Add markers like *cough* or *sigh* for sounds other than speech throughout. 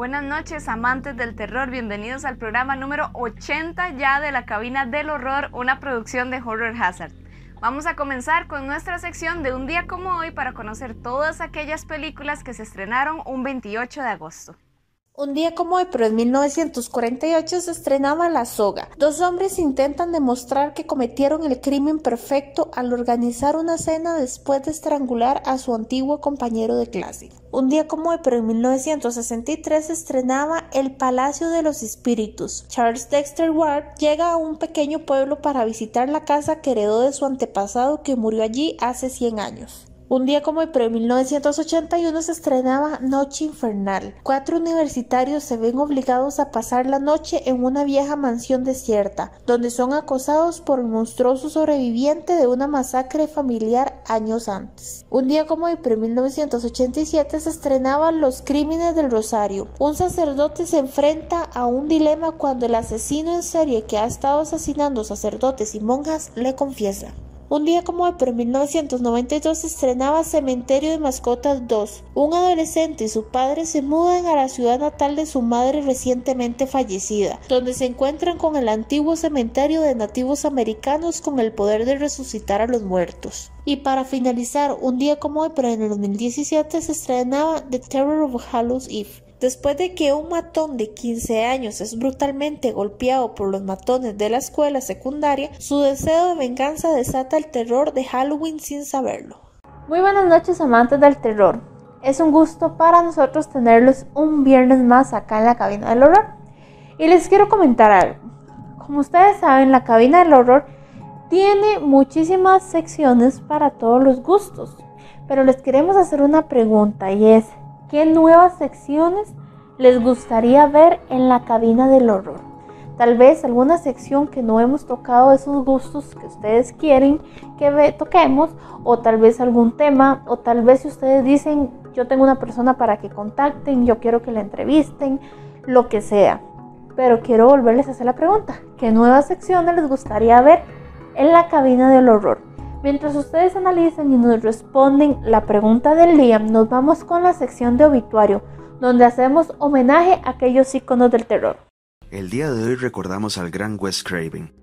Buenas noches, amantes del terror. Bienvenidos al programa número 80 ya de la cabina del horror, una producción de Horror Hazard. Vamos a comenzar con nuestra sección de un día como hoy para conocer todas aquellas películas que se estrenaron un 28 de agosto. Un día como hoy, pero en 1948 se estrenaba La Soga. Dos hombres intentan demostrar que cometieron el crimen perfecto al organizar una cena después de estrangular a su antiguo compañero de clase. Un día como hoy, pero en 1963 se estrenaba El Palacio de los Espíritus. Charles Dexter Ward llega a un pequeño pueblo para visitar la casa que heredó de su antepasado que murió allí hace 100 años. Un día como hoy, pero en 1981 se estrenaba Noche Infernal. Cuatro universitarios se ven obligados a pasar la noche en una vieja mansión desierta, donde son acosados por un monstruoso sobreviviente de una masacre familiar años antes. Un día como hoy, pero en 1987 se estrenaba Los Crímenes del Rosario. Un sacerdote se enfrenta a un dilema cuando el asesino en serie que ha estado asesinando sacerdotes y monjas le confiesa. Un día como hoy, pero en 1992 se estrenaba Cementerio de Mascotas 2. Un adolescente y su padre se mudan a la ciudad natal de su madre recientemente fallecida, donde se encuentran con el antiguo cementerio de nativos americanos con el poder de resucitar a los muertos. Y para finalizar, un día como hoy, pero el 2017 se estrenaba The Terror of Hallows Eve. Después de que un matón de 15 años es brutalmente golpeado por los matones de la escuela secundaria, su deseo de venganza desata el terror de Halloween sin saberlo. Muy buenas noches amantes del terror. Es un gusto para nosotros tenerlos un viernes más acá en la cabina del horror. Y les quiero comentar algo. Como ustedes saben, la cabina del horror tiene muchísimas secciones para todos los gustos. Pero les queremos hacer una pregunta y es, ¿Qué nuevas secciones les gustaría ver en la cabina del horror? Tal vez alguna sección que no hemos tocado esos gustos que ustedes quieren que toquemos, o tal vez algún tema, o tal vez si ustedes dicen, yo tengo una persona para que contacten, yo quiero que la entrevisten, lo que sea. Pero quiero volverles a hacer la pregunta, ¿qué nuevas secciones les gustaría ver en la cabina del horror? Mientras ustedes analizan y nos responden la pregunta del día, nos vamos con la sección de obituario, donde hacemos homenaje a aquellos iconos del terror. El día de hoy recordamos al gran Wes Craven,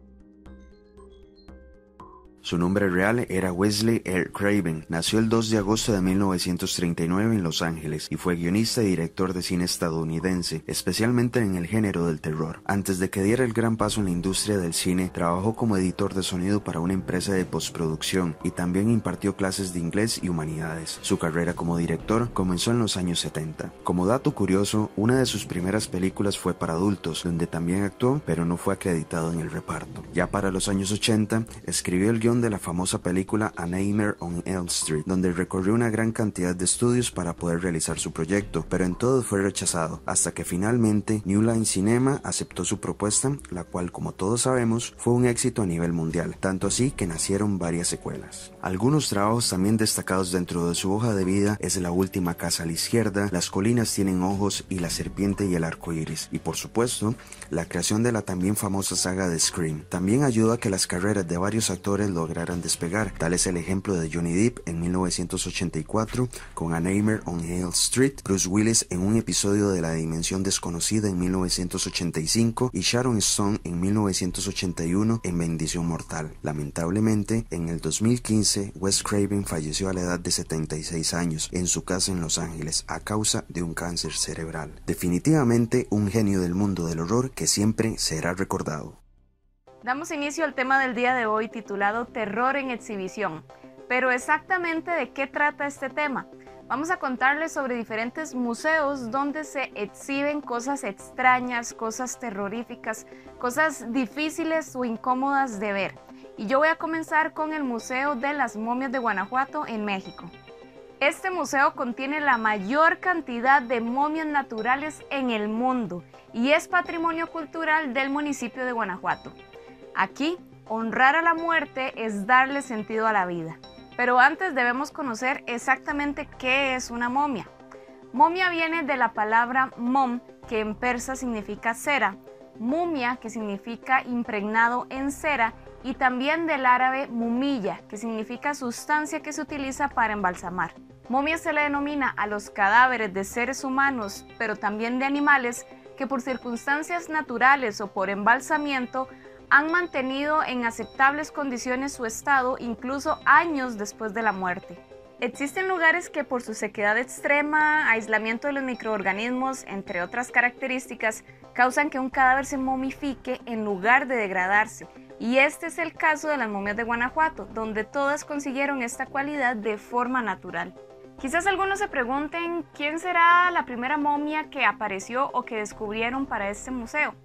su nombre real era Wesley R. Craven. Nació el 2 de agosto de 1939 en Los Ángeles y fue guionista y director de cine estadounidense, especialmente en el género del terror. Antes de que diera el gran paso en la industria del cine, trabajó como editor de sonido para una empresa de postproducción y también impartió clases de inglés y humanidades. Su carrera como director comenzó en los años 70. Como dato curioso, una de sus primeras películas fue para adultos, donde también actuó, pero no fue acreditado en el reparto. Ya para los años 80, escribió el de la famosa película A Nightmare on Elm Street, donde recorrió una gran cantidad de estudios para poder realizar su proyecto, pero en todo fue rechazado, hasta que finalmente New Line Cinema aceptó su propuesta, la cual como todos sabemos fue un éxito a nivel mundial, tanto así que nacieron varias secuelas. Algunos trabajos también destacados dentro de su hoja de vida es La última casa a la izquierda, Las colinas tienen ojos y La serpiente y el arco iris, y por supuesto, la creación de la también famosa saga de Scream. También ayudó a que las carreras de varios actores lo lograran despegar. Tal es el ejemplo de Johnny Depp en 1984 con A Nightmare on Hale Street, Bruce Willis en un episodio de La Dimensión Desconocida en 1985 y Sharon Stone en 1981 en Bendición Mortal. Lamentablemente, en el 2015, Wes Craven falleció a la edad de 76 años en su casa en Los Ángeles a causa de un cáncer cerebral. Definitivamente un genio del mundo del horror que siempre será recordado. Damos inicio al tema del día de hoy titulado Terror en exhibición. Pero exactamente de qué trata este tema? Vamos a contarles sobre diferentes museos donde se exhiben cosas extrañas, cosas terroríficas, cosas difíciles o incómodas de ver. Y yo voy a comenzar con el Museo de las Momias de Guanajuato en México. Este museo contiene la mayor cantidad de momias naturales en el mundo y es patrimonio cultural del municipio de Guanajuato. Aquí, honrar a la muerte es darle sentido a la vida. Pero antes debemos conocer exactamente qué es una momia. Momia viene de la palabra mom, que en persa significa cera, mumia, que significa impregnado en cera, y también del árabe mumilla, que significa sustancia que se utiliza para embalsamar. Momia se le denomina a los cadáveres de seres humanos, pero también de animales, que por circunstancias naturales o por embalsamiento han mantenido en aceptables condiciones su estado incluso años después de la muerte. Existen lugares que por su sequedad extrema, aislamiento de los microorganismos, entre otras características, causan que un cadáver se momifique en lugar de degradarse. Y este es el caso de las momias de Guanajuato, donde todas consiguieron esta cualidad de forma natural. Quizás algunos se pregunten quién será la primera momia que apareció o que descubrieron para este museo.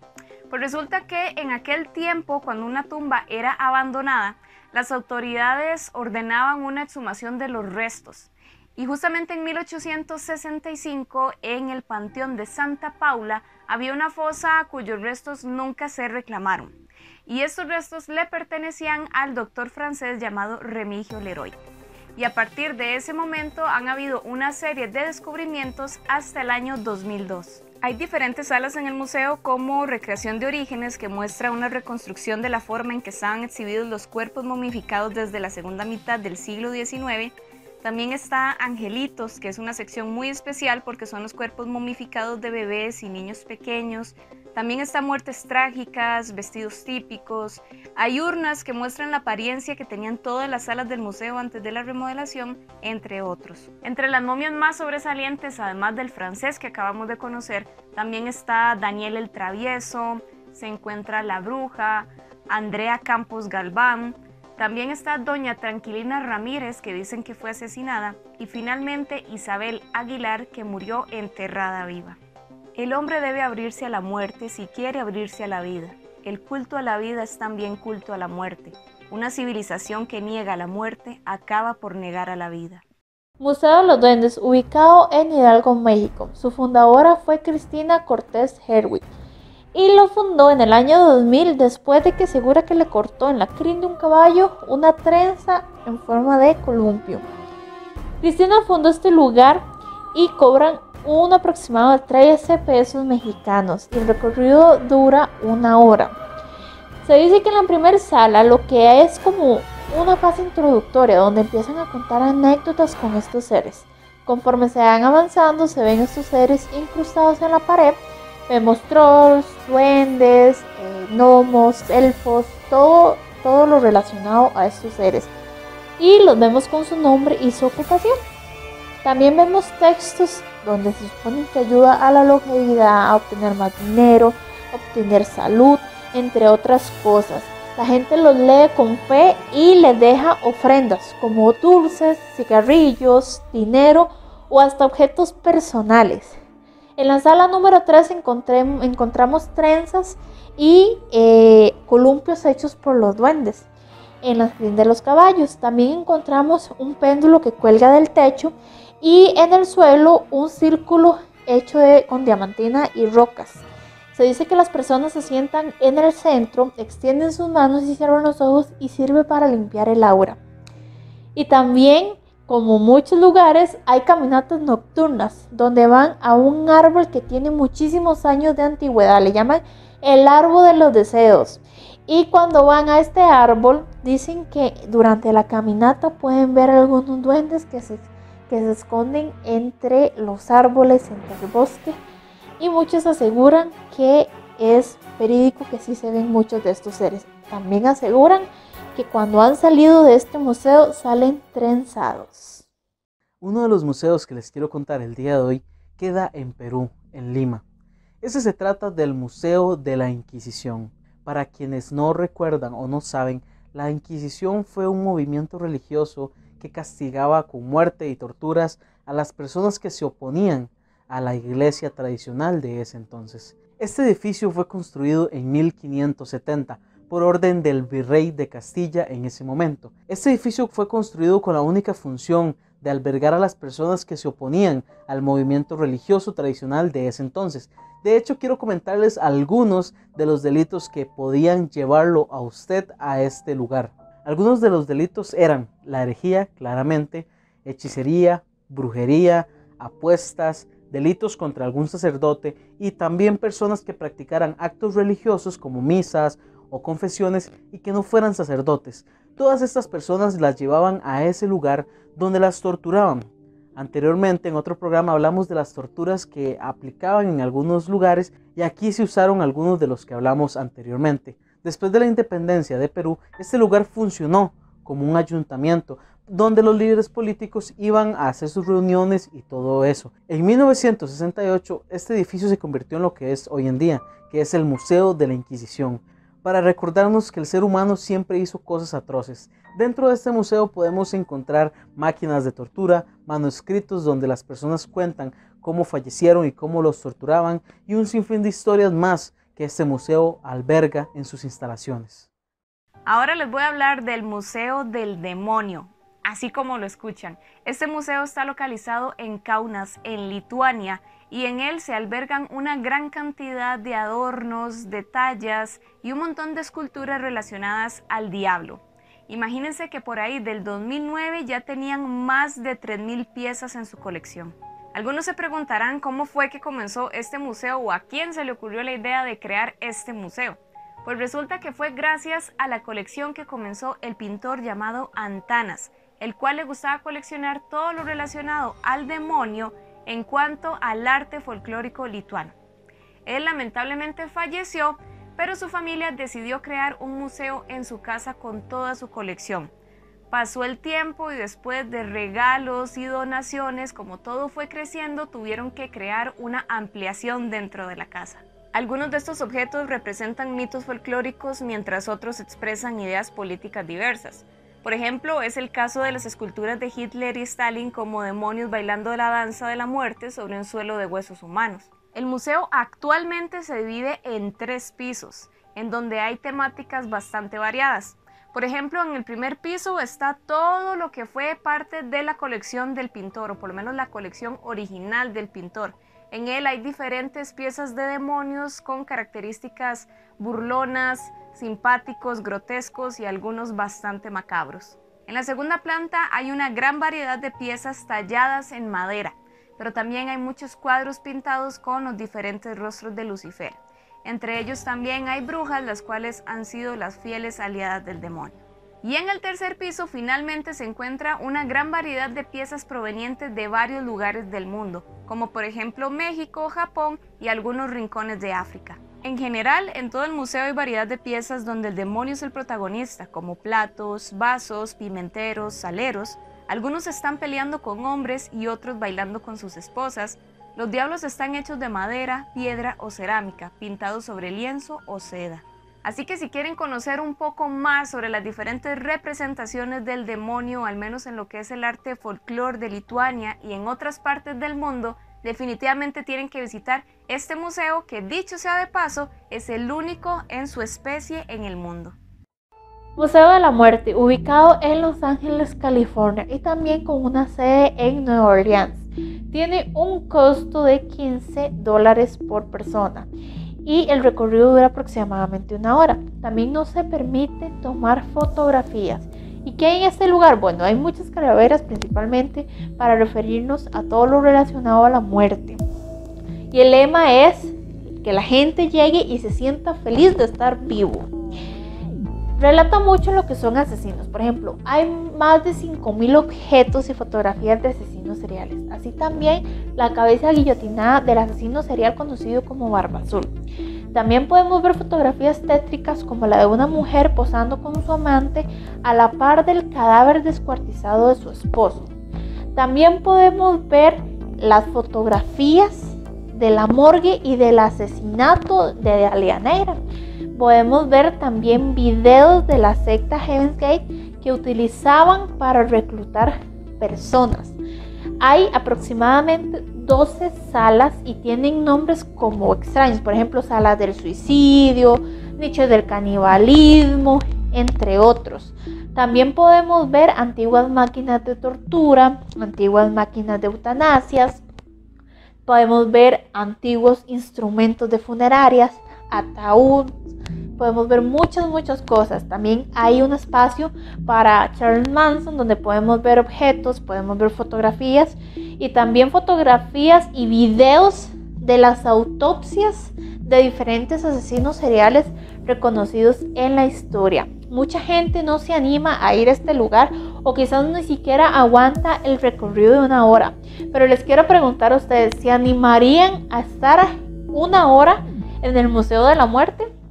Pues resulta que en aquel tiempo, cuando una tumba era abandonada, las autoridades ordenaban una exhumación de los restos. Y justamente en 1865, en el Panteón de Santa Paula, había una fosa cuyos restos nunca se reclamaron. Y estos restos le pertenecían al doctor francés llamado Remigio Leroy y a partir de ese momento han habido una serie de descubrimientos hasta el año 2002. Hay diferentes salas en el museo como Recreación de Orígenes que muestra una reconstrucción de la forma en que estaban exhibidos los cuerpos momificados desde la segunda mitad del siglo XIX. También está Angelitos, que es una sección muy especial porque son los cuerpos momificados de bebés y niños pequeños, también están muertes trágicas, vestidos típicos. Hay urnas que muestran la apariencia que tenían todas las salas del museo antes de la remodelación, entre otros. Entre las momias más sobresalientes, además del francés que acabamos de conocer, también está Daniel el Travieso, se encuentra la bruja, Andrea Campos Galván, también está doña Tranquilina Ramírez, que dicen que fue asesinada, y finalmente Isabel Aguilar, que murió enterrada viva. El hombre debe abrirse a la muerte si quiere abrirse a la vida. El culto a la vida es también culto a la muerte. Una civilización que niega la muerte acaba por negar a la vida. Museo de los Duendes, ubicado en Hidalgo, México. Su fundadora fue Cristina Cortés Herwig y lo fundó en el año 2000 después de que asegura que le cortó en la crin de un caballo una trenza en forma de columpio. Cristina fundó este lugar y cobran un aproximado de 13 pesos mexicanos y el recorrido dura una hora. Se dice que en la primera sala lo que es como una fase introductoria donde empiezan a contar anécdotas con estos seres. Conforme se van avanzando se ven estos seres incrustados en la pared. Vemos trolls, duendes, eh, gnomos, elfos, todo, todo lo relacionado a estos seres. Y los vemos con su nombre y su ocupación. También vemos textos donde se supone que ayuda a la longevidad, a obtener más dinero, obtener salud, entre otras cosas. La gente los lee con fe y le deja ofrendas como dulces, cigarrillos, dinero o hasta objetos personales. En la sala número 3 encontramos trenzas y eh, columpios hechos por los duendes. En la crin de los caballos también encontramos un péndulo que cuelga del techo y en el suelo un círculo hecho de, con diamantina y rocas. Se dice que las personas se sientan en el centro, extienden sus manos y cierran los ojos y sirve para limpiar el aura. Y también, como muchos lugares, hay caminatas nocturnas donde van a un árbol que tiene muchísimos años de antigüedad. Le llaman el árbol de los deseos. Y cuando van a este árbol, dicen que durante la caminata pueden ver algunos duendes que se que se esconden entre los árboles, entre el bosque, y muchos aseguran que es verídico que sí se ven muchos de estos seres. También aseguran que cuando han salido de este museo salen trenzados. Uno de los museos que les quiero contar el día de hoy queda en Perú, en Lima. Ese se trata del Museo de la Inquisición. Para quienes no recuerdan o no saben, la Inquisición fue un movimiento religioso que castigaba con muerte y torturas a las personas que se oponían a la iglesia tradicional de ese entonces. Este edificio fue construido en 1570 por orden del virrey de Castilla en ese momento. Este edificio fue construido con la única función de albergar a las personas que se oponían al movimiento religioso tradicional de ese entonces. De hecho, quiero comentarles algunos de los delitos que podían llevarlo a usted a este lugar. Algunos de los delitos eran la herejía, claramente, hechicería, brujería, apuestas, delitos contra algún sacerdote y también personas que practicaran actos religiosos como misas o confesiones y que no fueran sacerdotes. Todas estas personas las llevaban a ese lugar donde las torturaban. Anteriormente en otro programa hablamos de las torturas que aplicaban en algunos lugares y aquí se usaron algunos de los que hablamos anteriormente. Después de la independencia de Perú, este lugar funcionó como un ayuntamiento donde los líderes políticos iban a hacer sus reuniones y todo eso. En 1968 este edificio se convirtió en lo que es hoy en día, que es el Museo de la Inquisición, para recordarnos que el ser humano siempre hizo cosas atroces Dentro de este museo podemos encontrar máquinas de tortura, manuscritos donde las personas cuentan cómo fallecieron y cómo los torturaban y un sinfín de historias más que este museo alberga en sus instalaciones. Ahora les voy a hablar del Museo del Demonio, así como lo escuchan. Este museo está localizado en Kaunas, en Lituania, y en él se albergan una gran cantidad de adornos, detalles y un montón de esculturas relacionadas al diablo. Imagínense que por ahí del 2009 ya tenían más de 3.000 piezas en su colección. Algunos se preguntarán cómo fue que comenzó este museo o a quién se le ocurrió la idea de crear este museo. Pues resulta que fue gracias a la colección que comenzó el pintor llamado Antanas, el cual le gustaba coleccionar todo lo relacionado al demonio en cuanto al arte folclórico lituano. Él lamentablemente falleció pero su familia decidió crear un museo en su casa con toda su colección. Pasó el tiempo y después de regalos y donaciones, como todo fue creciendo, tuvieron que crear una ampliación dentro de la casa. Algunos de estos objetos representan mitos folclóricos mientras otros expresan ideas políticas diversas. Por ejemplo, es el caso de las esculturas de Hitler y Stalin como demonios bailando la danza de la muerte sobre un suelo de huesos humanos. El museo actualmente se divide en tres pisos, en donde hay temáticas bastante variadas. Por ejemplo, en el primer piso está todo lo que fue parte de la colección del pintor, o por lo menos la colección original del pintor. En él hay diferentes piezas de demonios con características burlonas, simpáticos, grotescos y algunos bastante macabros. En la segunda planta hay una gran variedad de piezas talladas en madera pero también hay muchos cuadros pintados con los diferentes rostros de Lucifer. Entre ellos también hay brujas, las cuales han sido las fieles aliadas del demonio. Y en el tercer piso finalmente se encuentra una gran variedad de piezas provenientes de varios lugares del mundo, como por ejemplo México, Japón y algunos rincones de África. En general, en todo el museo hay variedad de piezas donde el demonio es el protagonista, como platos, vasos, pimenteros, saleros, algunos están peleando con hombres y otros bailando con sus esposas. Los diablos están hechos de madera, piedra o cerámica, pintados sobre lienzo o seda. Así que si quieren conocer un poco más sobre las diferentes representaciones del demonio, al menos en lo que es el arte folclore de Lituania y en otras partes del mundo, definitivamente tienen que visitar este museo que dicho sea de paso es el único en su especie en el mundo. Museo de la Muerte, ubicado en Los Ángeles, California y también con una sede en Nueva Orleans. Tiene un costo de 15 dólares por persona y el recorrido dura aproximadamente una hora. También no se permite tomar fotografías. ¿Y qué hay en este lugar? Bueno, hay muchas calaveras principalmente para referirnos a todo lo relacionado a la muerte. Y el lema es que la gente llegue y se sienta feliz de estar vivo relata mucho lo que son asesinos. Por ejemplo, hay más de 5.000 objetos y fotografías de asesinos seriales. Así también la cabeza guillotinada del asesino serial conocido como Barba Azul. También podemos ver fotografías tétricas como la de una mujer posando con su amante a la par del cadáver descuartizado de su esposo. También podemos ver las fotografías de la morgue y del asesinato de Alianera podemos ver también videos de la secta Heaven's Gate que utilizaban para reclutar personas. Hay aproximadamente 12 salas y tienen nombres como extraños, por ejemplo, salas del suicidio, nichos del canibalismo, entre otros. También podemos ver antiguas máquinas de tortura, antiguas máquinas de eutanasias, podemos ver antiguos instrumentos de funerarias, ataúd, podemos ver muchas, muchas cosas. También hay un espacio para Charles Manson donde podemos ver objetos, podemos ver fotografías y también fotografías y videos de las autopsias de diferentes asesinos seriales reconocidos en la historia. Mucha gente no se anima a ir a este lugar o quizás ni siquiera aguanta el recorrido de una hora. Pero les quiero preguntar a ustedes, ¿se animarían a estar una hora en el Museo de la Muerte?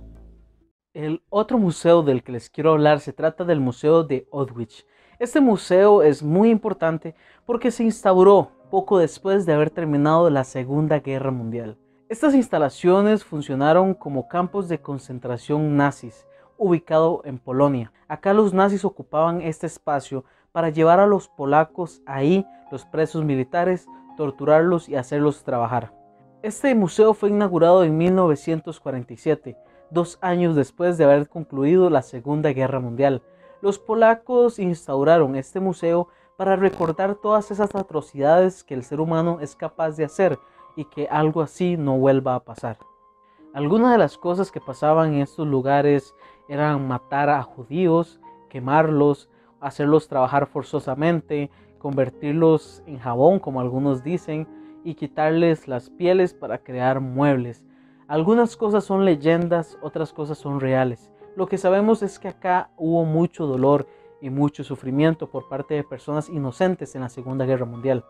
El otro museo del que les quiero hablar se trata del Museo de Odwich. Este museo es muy importante porque se instauró poco después de haber terminado la Segunda Guerra Mundial. Estas instalaciones funcionaron como campos de concentración nazis, ubicado en Polonia. Acá los nazis ocupaban este espacio para llevar a los polacos ahí, los presos militares, torturarlos y hacerlos trabajar. Este museo fue inaugurado en 1947 dos años después de haber concluido la Segunda Guerra Mundial. Los polacos instauraron este museo para recordar todas esas atrocidades que el ser humano es capaz de hacer y que algo así no vuelva a pasar. Algunas de las cosas que pasaban en estos lugares eran matar a judíos, quemarlos, hacerlos trabajar forzosamente, convertirlos en jabón, como algunos dicen, y quitarles las pieles para crear muebles. Algunas cosas son leyendas, otras cosas son reales. Lo que sabemos es que acá hubo mucho dolor y mucho sufrimiento por parte de personas inocentes en la Segunda Guerra Mundial.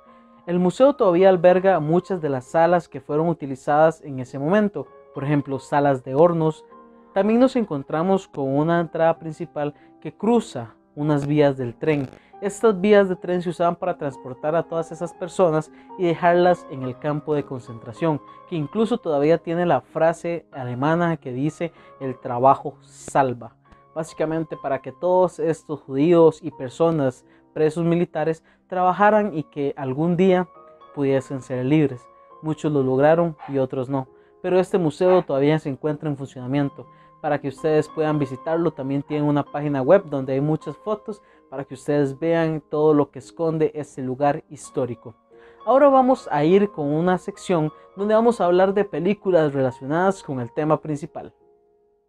El museo todavía alberga muchas de las salas que fueron utilizadas en ese momento, por ejemplo, salas de hornos. También nos encontramos con una entrada principal que cruza unas vías del tren estas vías de tren se usaban para transportar a todas esas personas y dejarlas en el campo de concentración, que incluso todavía tiene la frase alemana que dice el trabajo salva. Básicamente para que todos estos judíos y personas presos militares trabajaran y que algún día pudiesen ser libres. Muchos lo lograron y otros no. Pero este museo todavía se encuentra en funcionamiento para que ustedes puedan visitarlo. También tiene una página web donde hay muchas fotos para que ustedes vean todo lo que esconde este lugar histórico. Ahora vamos a ir con una sección donde vamos a hablar de películas relacionadas con el tema principal.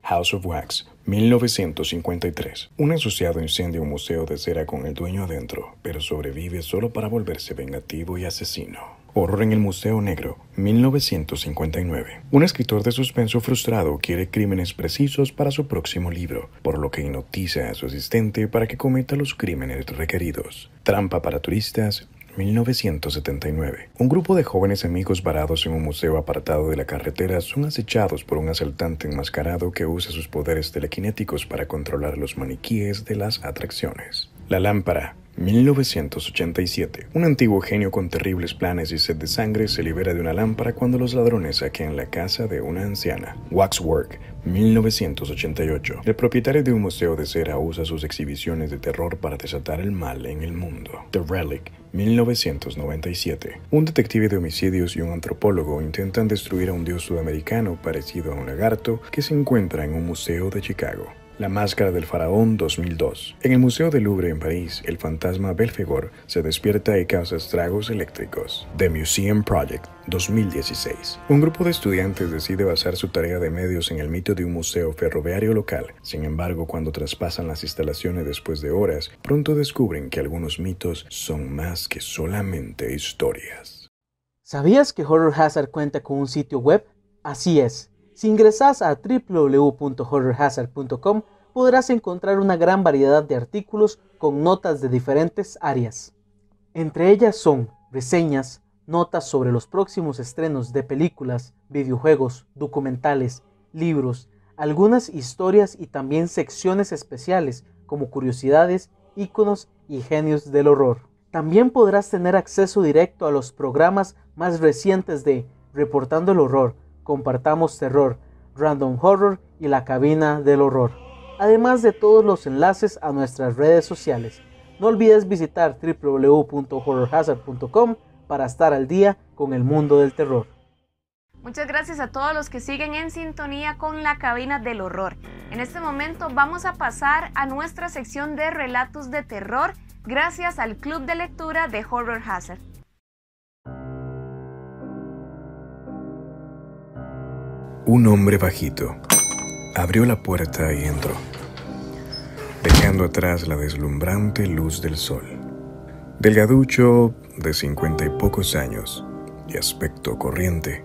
House of Wax, 1953. Un asociado incendia un museo de cera con el dueño adentro, pero sobrevive solo para volverse vengativo y asesino. Horror en el Museo Negro, 1959. Un escritor de suspenso frustrado quiere crímenes precisos para su próximo libro, por lo que hipnotiza a su asistente para que cometa los crímenes requeridos. Trampa para turistas, 1979. Un grupo de jóvenes amigos varados en un museo apartado de la carretera son acechados por un asaltante enmascarado que usa sus poderes telequinéticos para controlar los maniquíes de las atracciones. La lámpara, 1987. Un antiguo genio con terribles planes y sed de sangre se libera de una lámpara cuando los ladrones saquean la casa de una anciana. Waxwork, 1988. El propietario de un museo de cera usa sus exhibiciones de terror para desatar el mal en el mundo. The Relic, 1997. Un detective de homicidios y un antropólogo intentan destruir a un dios sudamericano parecido a un lagarto que se encuentra en un museo de Chicago. La Máscara del Faraón 2002. En el Museo del Louvre en París, el fantasma Belfegor se despierta y causa estragos eléctricos. The Museum Project 2016. Un grupo de estudiantes decide basar su tarea de medios en el mito de un museo ferroviario local. Sin embargo, cuando traspasan las instalaciones después de horas, pronto descubren que algunos mitos son más que solamente historias. ¿Sabías que Horror Hazard cuenta con un sitio web? Así es. Si ingresas a www.horrorhazard.com podrás encontrar una gran variedad de artículos con notas de diferentes áreas. Entre ellas son reseñas, notas sobre los próximos estrenos de películas, videojuegos, documentales, libros, algunas historias y también secciones especiales como curiosidades, íconos y genios del horror. También podrás tener acceso directo a los programas más recientes de Reportando el Horror, Compartamos Terror, Random Horror y la Cabina del Horror además de todos los enlaces a nuestras redes sociales. No olvides visitar www.horrorhazard.com para estar al día con el mundo del terror. Muchas gracias a todos los que siguen en sintonía con la cabina del horror. En este momento vamos a pasar a nuestra sección de relatos de terror gracias al club de lectura de Horror Hazard. Un hombre bajito abrió la puerta y entró dejando atrás la deslumbrante luz del sol. Delgaducho, de cincuenta y pocos años, y aspecto corriente,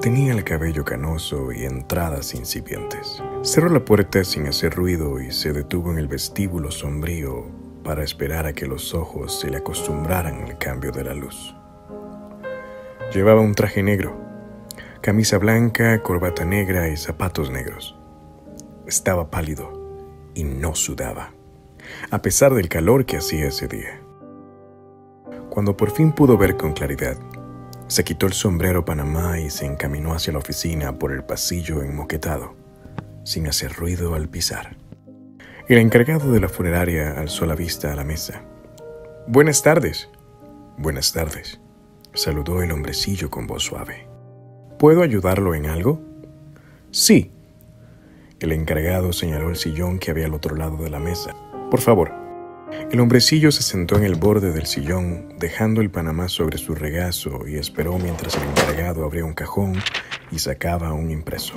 Tenía el cabello canoso y entradas incipientes. Cerró la puerta sin hacer ruido y se detuvo en el vestíbulo sombrío para esperar a que los ojos se le acostumbraran al cambio de la luz. Llevaba un traje negro, camisa blanca, corbata negra y zapatos negros. Estaba pálido y no sudaba, a pesar del calor que hacía ese día. Cuando por fin pudo ver con claridad, se quitó el sombrero Panamá y se encaminó hacia la oficina por el pasillo enmoquetado, sin hacer ruido al pisar. El encargado de la funeraria alzó la vista a la mesa. Buenas tardes. Buenas tardes saludó el hombrecillo con voz suave. ¿Puedo ayudarlo en algo? Sí. El encargado señaló el sillón que había al otro lado de la mesa. Por favor. El hombrecillo se sentó en el borde del sillón, dejando el panamá sobre su regazo y esperó mientras el encargado abría un cajón y sacaba un impreso.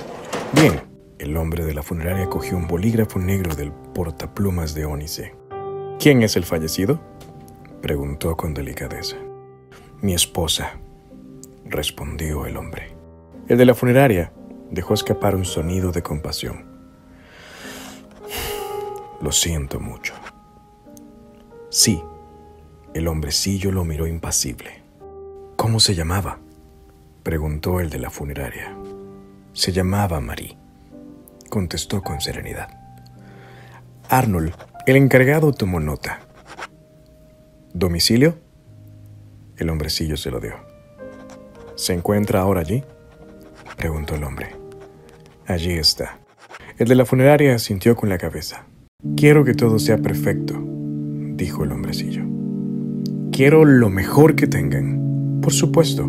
Bien, el hombre de la funeraria cogió un bolígrafo negro del portaplumas de ónice. ¿Quién es el fallecido? preguntó con delicadeza. Mi esposa, respondió el hombre. El de la funeraria dejó escapar un sonido de compasión. Lo siento mucho. Sí, el hombrecillo lo miró impasible. ¿Cómo se llamaba? preguntó el de la funeraria. Se llamaba Marie, contestó con serenidad. Arnold, el encargado, tomó nota. ¿Domicilio? El hombrecillo se lo dio. ¿Se encuentra ahora allí? Preguntó el hombre. Allí está. El de la funeraria sintió con la cabeza. Quiero que todo sea perfecto, dijo el hombrecillo. Quiero lo mejor que tengan. Por supuesto,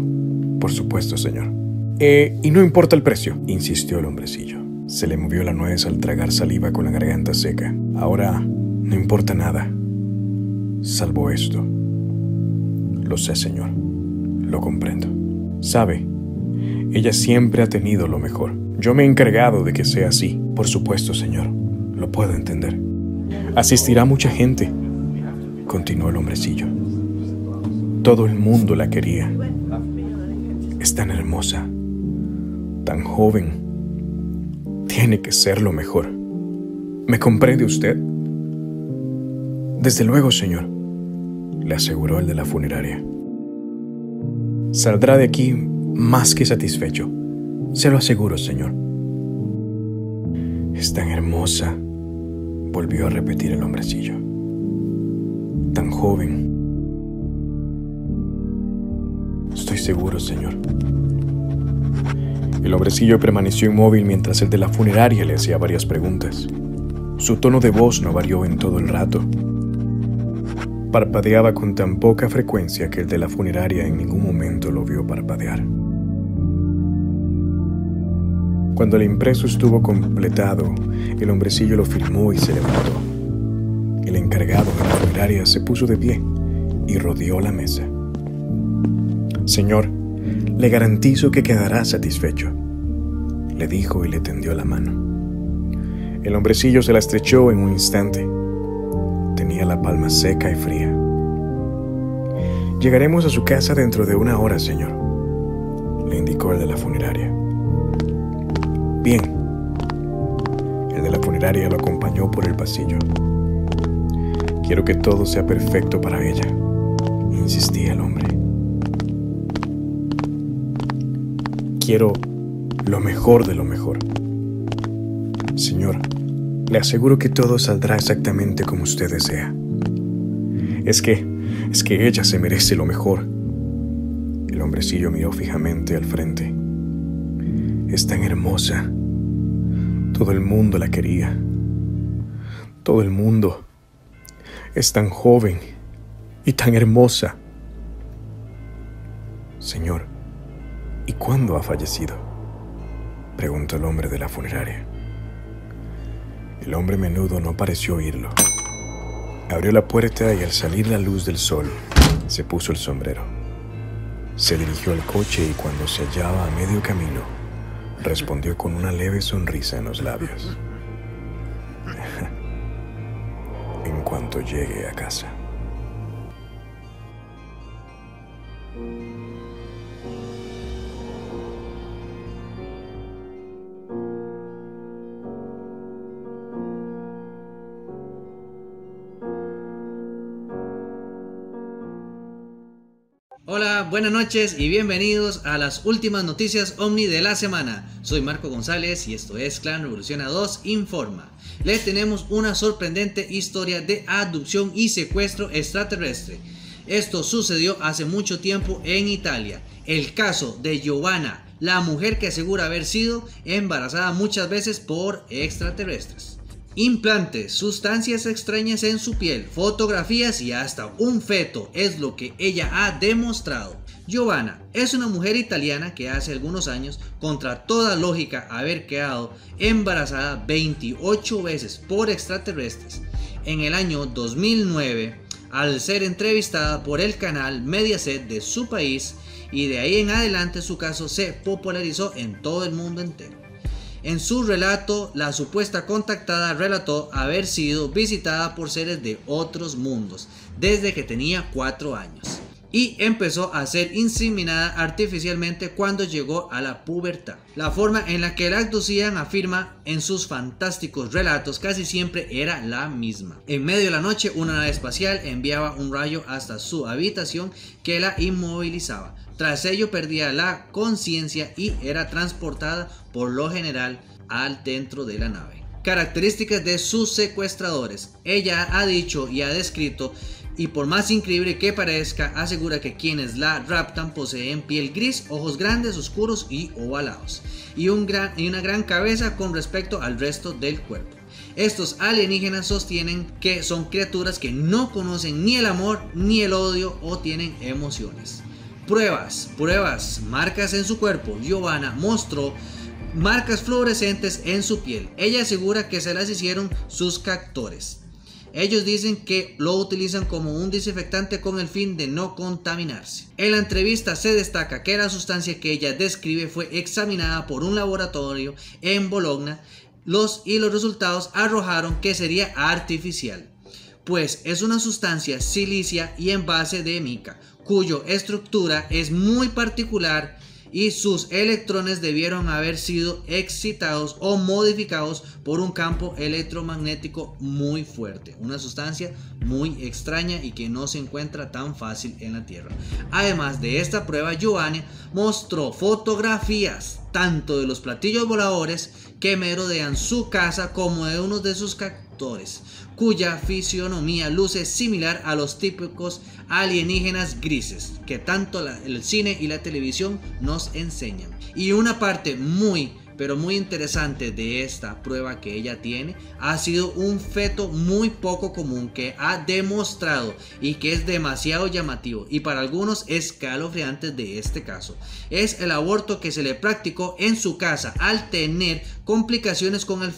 por supuesto, señor. Eh, y no importa el precio, insistió el hombrecillo. Se le movió la nuez al tragar saliva con la garganta seca. Ahora, no importa nada, salvo esto. Lo sé, Señor. Lo comprendo. Sabe, ella siempre ha tenido lo mejor. Yo me he encargado de que sea así. Por supuesto, Señor. Lo puedo entender. Asistirá mucha gente, continuó el hombrecillo. Todo el mundo la quería. Es tan hermosa, tan joven. Tiene que ser lo mejor. ¿Me comprende usted? Desde luego, Señor le aseguró el de la funeraria. Saldrá de aquí más que satisfecho. Se lo aseguro, señor. Es tan hermosa, volvió a repetir el hombrecillo. Tan joven. Estoy seguro, señor. El hombrecillo permaneció inmóvil mientras el de la funeraria le hacía varias preguntas. Su tono de voz no varió en todo el rato Parpadeaba con tan poca frecuencia que el de la funeraria en ningún momento lo vio parpadear. Cuando el impreso estuvo completado, el hombrecillo lo firmó y se levantó. El encargado de la funeraria se puso de pie y rodeó la mesa. Señor, le garantizo que quedará satisfecho, le dijo y le tendió la mano. El hombrecillo se la estrechó en un instante Tenía la palma seca y fría. Llegaremos a su casa dentro de una hora, señor, le indicó el de la funeraria. Bien. El de la funeraria lo acompañó por el pasillo. Quiero que todo sea perfecto para ella, insistía el hombre. Quiero lo mejor de lo mejor. Señor, le aseguro que todo saldrá exactamente como usted desea. Es que, es que ella se merece lo mejor. El hombrecillo miró fijamente al frente. Es tan hermosa. Todo el mundo la quería. Todo el mundo. Es tan joven y tan hermosa. Señor, ¿y cuándo ha fallecido? Preguntó el hombre de la funeraria. El hombre menudo no pareció oírlo. Abrió la puerta y al salir la luz del sol, se puso el sombrero. Se dirigió al coche y cuando se hallaba a medio camino, respondió con una leve sonrisa en los labios. *laughs* en cuanto llegue a casa. Buenas noches y bienvenidos a las últimas noticias Omni de la semana. Soy Marco González y esto es Clan Revoluciona 2 Informa. Les tenemos una sorprendente historia de abducción y secuestro extraterrestre. Esto sucedió hace mucho tiempo en Italia. El caso de Giovanna, la mujer que asegura haber sido embarazada muchas veces por extraterrestres. Implantes, sustancias extrañas en su piel, fotografías y hasta un feto es lo que ella ha demostrado. Giovanna es una mujer italiana que hace algunos años, contra toda lógica, haber quedado embarazada 28 veces por extraterrestres. En el año 2009, al ser entrevistada por el canal Mediaset de su país, y de ahí en adelante su caso se popularizó en todo el mundo entero. En su relato, la supuesta contactada relató haber sido visitada por seres de otros mundos desde que tenía 4 años y empezó a ser inseminada artificialmente cuando llegó a la pubertad. La forma en la que la abducían afirma en sus fantásticos relatos casi siempre era la misma. En medio de la noche una nave espacial enviaba un rayo hasta su habitación que la inmovilizaba. Tras ello perdía la conciencia y era transportada por lo general al dentro de la nave. Características de sus secuestradores. Ella ha dicho y ha descrito y por más increíble que parezca, asegura que quienes la raptan poseen piel gris, ojos grandes, oscuros y ovalados, y, una gran cabeza con respecto al resto del cuerpo. Estos alienígenas sostienen que son criaturas que no conocen ni el amor ni el odio o tienen emociones. Pruebas, pruebas, marcas en su cuerpo. Giovanna mostró marcas fluorescentes en su piel. Ella asegura que se las hicieron sus captores. Ellos dicen que lo utilizan como un desinfectante con el fin de no contaminarse. En la entrevista se destaca que la sustancia que ella describe fue examinada por un laboratorio en Bologna los, y los resultados arrojaron que sería artificial, pues es una sustancia silicia y en base de mica, cuyo estructura es muy particular y sus electrones debieron haber sido excitados o modificados por un campo electromagnético muy fuerte, una sustancia muy extraña y que no se encuentra tan fácil en la Tierra. Además de esta prueba, Giovanni mostró fotografías tanto de los platillos voladores que merodean su casa como de uno de sus captores, cuya fisionomía luce similar a los típicos alienígenas grises que tanto el cine y la televisión nos enseñan. Y una parte muy pero muy interesante de esta prueba que ella tiene ha sido un feto muy poco común que ha demostrado y que es demasiado llamativo y para algunos escalofriante de este caso. Es el aborto que se le practicó en su casa al tener complicaciones con el,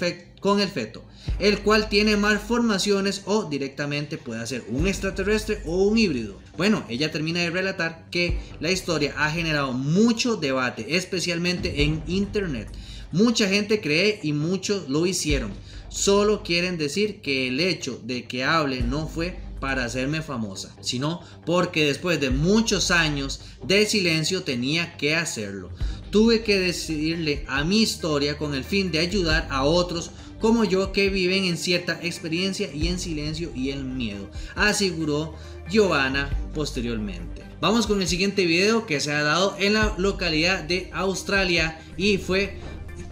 con el feto el cual tiene malformaciones o directamente puede ser un extraterrestre o un híbrido. Bueno, ella termina de relatar que la historia ha generado mucho debate, especialmente en internet. Mucha gente cree y muchos lo hicieron. Solo quieren decir que el hecho de que hable no fue para hacerme famosa, sino porque después de muchos años de silencio tenía que hacerlo. Tuve que decidirle a mi historia con el fin de ayudar a otros como yo que viven en cierta experiencia y en silencio y en miedo, aseguró Giovanna posteriormente. Vamos con el siguiente video que se ha dado en la localidad de Australia y fue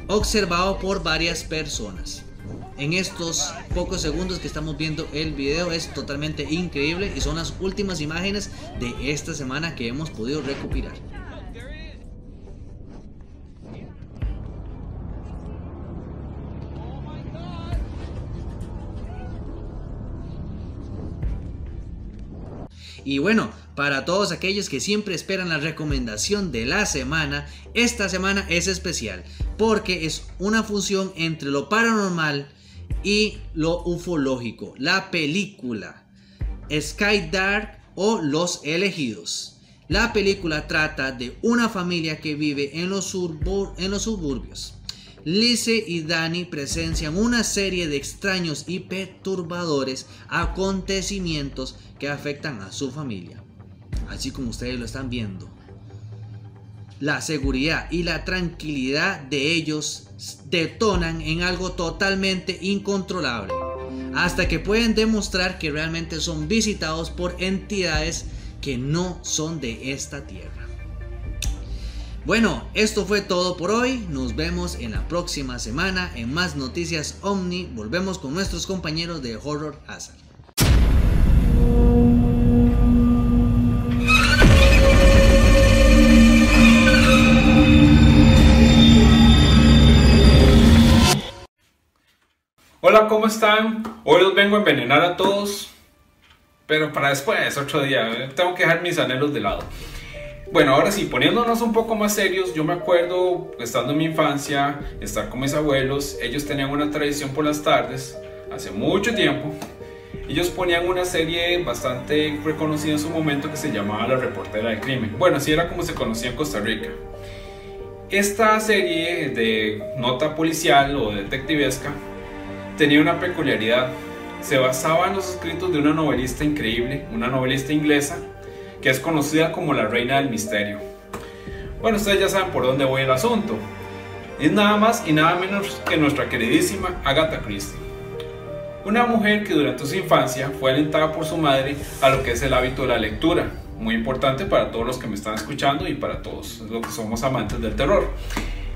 observado por varias personas. En estos pocos segundos que estamos viendo el video es totalmente increíble y son las últimas imágenes de esta semana que hemos podido recopilar. Y bueno, para todos aquellos que siempre esperan la recomendación de la semana, esta semana es especial porque es una fusión entre lo paranormal y lo ufológico. La película Sky Dark o Los Elegidos. La película trata de una familia que vive en los, en los suburbios. Lise y Danny presencian una serie de extraños y perturbadores acontecimientos que afectan a su familia. Así como ustedes lo están viendo. La seguridad y la tranquilidad de ellos detonan en algo totalmente incontrolable. Hasta que pueden demostrar que realmente son visitados por entidades que no son de esta tierra. Bueno, esto fue todo por hoy. Nos vemos en la próxima semana en más noticias Omni. Volvemos con nuestros compañeros de Horror Hazard. Hola, ¿cómo están? Hoy los vengo a envenenar a todos, pero para después, otro día. Tengo que dejar mis anhelos de lado. Bueno, ahora sí, poniéndonos un poco más serios, yo me acuerdo, estando en mi infancia, estar con mis abuelos, ellos tenían una tradición por las tardes, hace mucho tiempo, ellos ponían una serie bastante reconocida en su momento que se llamaba La Reportera del Crimen. Bueno, así era como se conocía en Costa Rica. Esta serie de nota policial o detectivesca tenía una peculiaridad. Se basaba en los escritos de una novelista increíble, una novelista inglesa, que es conocida como la Reina del Misterio. Bueno, ustedes ya saben por dónde voy el asunto. Es nada más y nada menos que nuestra queridísima Agatha Christie. Una mujer que durante su infancia fue alentada por su madre a lo que es el hábito de la lectura, muy importante para todos los que me están escuchando y para todos los que somos amantes del terror.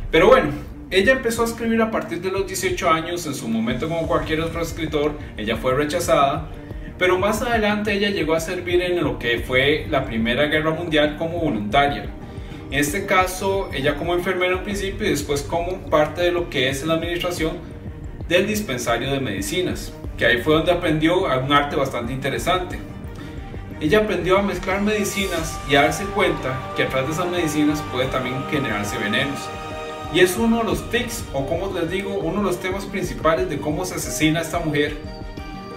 Pero bueno, ella empezó a escribir a partir de los 18 años, en su momento como cualquier otro escritor, ella fue rechazada, pero más adelante ella llegó a servir en lo que fue la Primera Guerra Mundial como voluntaria. En este caso, ella como enfermera en principio y después como parte de lo que es la administración del dispensario de medicinas, que ahí fue donde aprendió un arte bastante interesante. Ella aprendió a mezclar medicinas y a darse cuenta que atrás de esas medicinas puede también generarse venenos. Y es uno de los tics, o como les digo, uno de los temas principales de cómo se asesina a esta mujer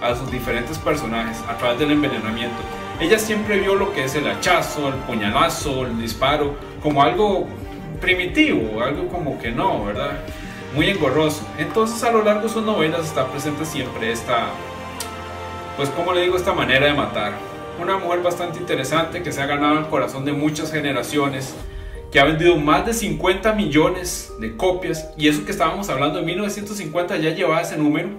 a sus diferentes personajes a través del envenenamiento. Ella siempre vio lo que es el hachazo, el puñalazo, el disparo, como algo primitivo, algo como que no, ¿verdad? Muy engorroso. Entonces a lo largo de sus novelas está presente siempre esta, pues como le digo, esta manera de matar. Una mujer bastante interesante que se ha ganado el corazón de muchas generaciones que ha vendido más de 50 millones de copias, y eso que estábamos hablando en 1950 ya llevaba ese número.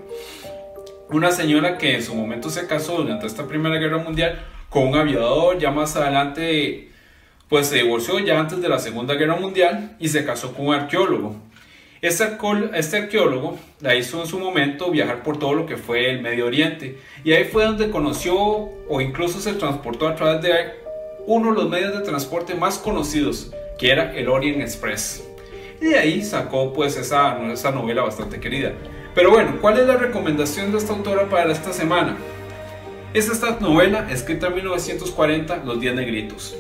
Una señora que en su momento se casó durante esta Primera Guerra Mundial con un aviador, ya más adelante pues se divorció ya antes de la Segunda Guerra Mundial y se casó con un arqueólogo. Este, este arqueólogo la hizo en su momento viajar por todo lo que fue el Medio Oriente y ahí fue donde conoció o incluso se transportó a través de uno de los medios de transporte más conocidos que era el Orient Express. Y de ahí sacó pues esa, esa novela bastante querida. Pero bueno, ¿cuál es la recomendación de esta autora para esta semana? Es esta novela escrita en 1940, Los Diez Negritos.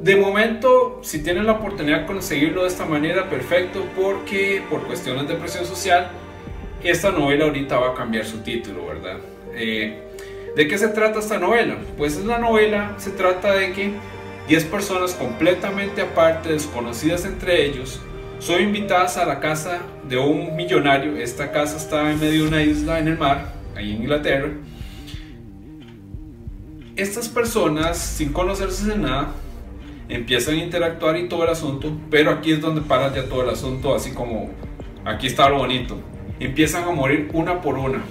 De momento, si tienen la oportunidad de conseguirlo de esta manera, perfecto, porque por cuestiones de presión social, esta novela ahorita va a cambiar su título, ¿verdad? Eh, ¿De qué se trata esta novela? Pues es la novela, se trata de que 10 personas completamente aparte, desconocidas entre ellos, son invitadas a la casa de un millonario. Esta casa está en medio de una isla en el mar, ahí en Inglaterra. Estas personas, sin conocerse de nada, empiezan a interactuar y todo el asunto, pero aquí es donde para ya todo el asunto, así como aquí está lo bonito. Empiezan a morir una por una.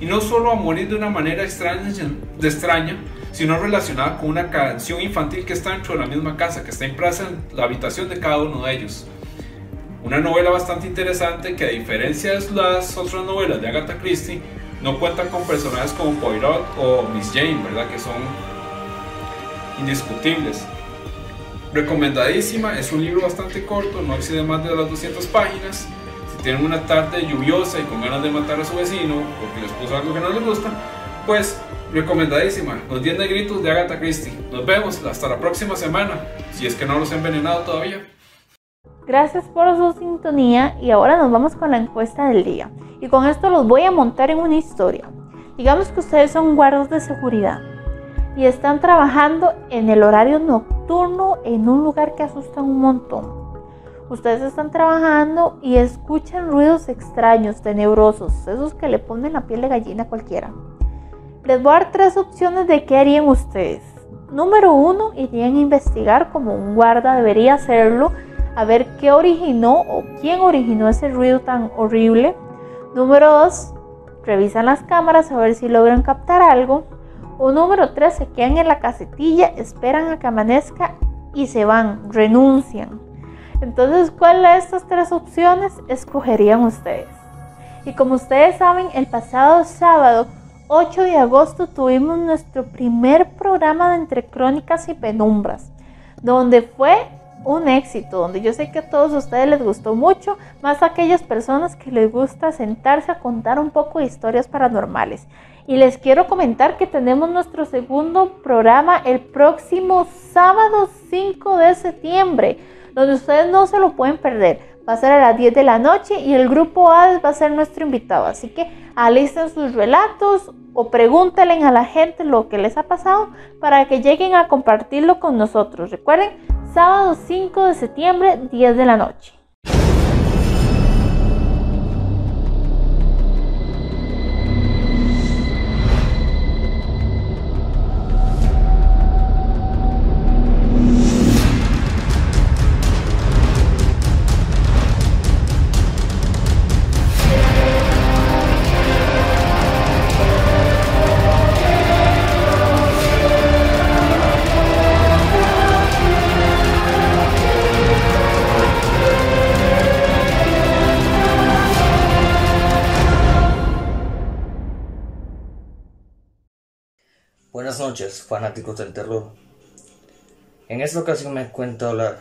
Y no solo a morir de una manera extraña, de extraña sino relacionada con una canción infantil que está dentro de la misma casa, que está impresa en la habitación de cada uno de ellos. Una novela bastante interesante que a diferencia de las otras novelas de Agatha Christie, no cuentan con personajes como Poirot o Miss Jane, ¿verdad? Que son indiscutibles. Recomendadísima, es un libro bastante corto, no excede más de las 200 páginas. Si tienen una tarde lluviosa y con ganas de matar a su vecino porque les puso algo que no les gusta, pues recomendadísima, Los 10 negritos de Agatha Christie. Nos vemos hasta la próxima semana, si es que no los he envenenado todavía. Gracias por su sintonía y ahora nos vamos con la encuesta del día. Y con esto los voy a montar en una historia. Digamos que ustedes son guardas de seguridad y están trabajando en el horario nocturno en un lugar que asusta un montón. Ustedes están trabajando y escuchan ruidos extraños, tenebrosos, esos que le ponen la piel de gallina a cualquiera. Les voy a dar tres opciones de qué harían ustedes. Número uno, irían a investigar como un guarda debería hacerlo, a ver qué originó o quién originó ese ruido tan horrible. Número dos, revisan las cámaras a ver si logran captar algo. O número 3, se quedan en la casetilla, esperan a que amanezca y se van, renuncian. Entonces, ¿cuál de estas tres opciones escogerían ustedes? Y como ustedes saben, el pasado sábado 8 de agosto tuvimos nuestro primer programa de Entre Crónicas y Penumbras, donde fue un éxito, donde yo sé que a todos ustedes les gustó mucho, más a aquellas personas que les gusta sentarse a contar un poco de historias paranormales. Y les quiero comentar que tenemos nuestro segundo programa el próximo sábado 5 de septiembre, donde ustedes no se lo pueden perder. Va a ser a las 10 de la noche y el grupo A va a ser nuestro invitado. Así que alisten sus relatos o pregúntenle a la gente lo que les ha pasado para que lleguen a compartirlo con nosotros. Recuerden, sábado 5 de septiembre, 10 de la noche. Noches, fanáticos del terror. En esta ocasión me cuento hablar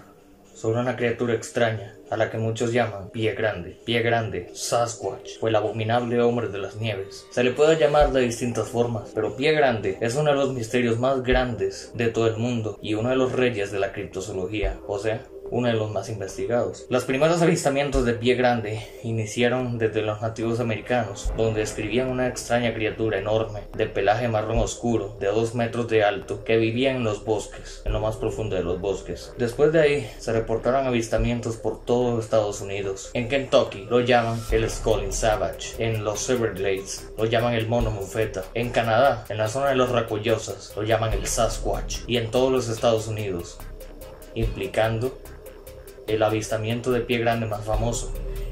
sobre una criatura extraña a la que muchos llaman Pie Grande. Pie Grande, Sasquatch, o el abominable hombre de las nieves. Se le puede llamar de distintas formas, pero Pie Grande es uno de los misterios más grandes de todo el mundo y uno de los reyes de la criptozoología, o sea, uno de los más investigados. Los primeros avistamientos de pie grande iniciaron desde los nativos americanos, donde describían una extraña criatura enorme, de pelaje marrón oscuro, de dos metros de alto, que vivía en los bosques, en lo más profundo de los bosques. Después de ahí, se reportaron avistamientos por todo Estados Unidos. En Kentucky lo llaman el Sculling Savage, en los Everglades lo llaman el mono mufeta, en Canadá, en la zona de los Racollosas, lo llaman el Sasquatch, y en todos los Estados Unidos, implicando el avistamiento de pie grande más famoso,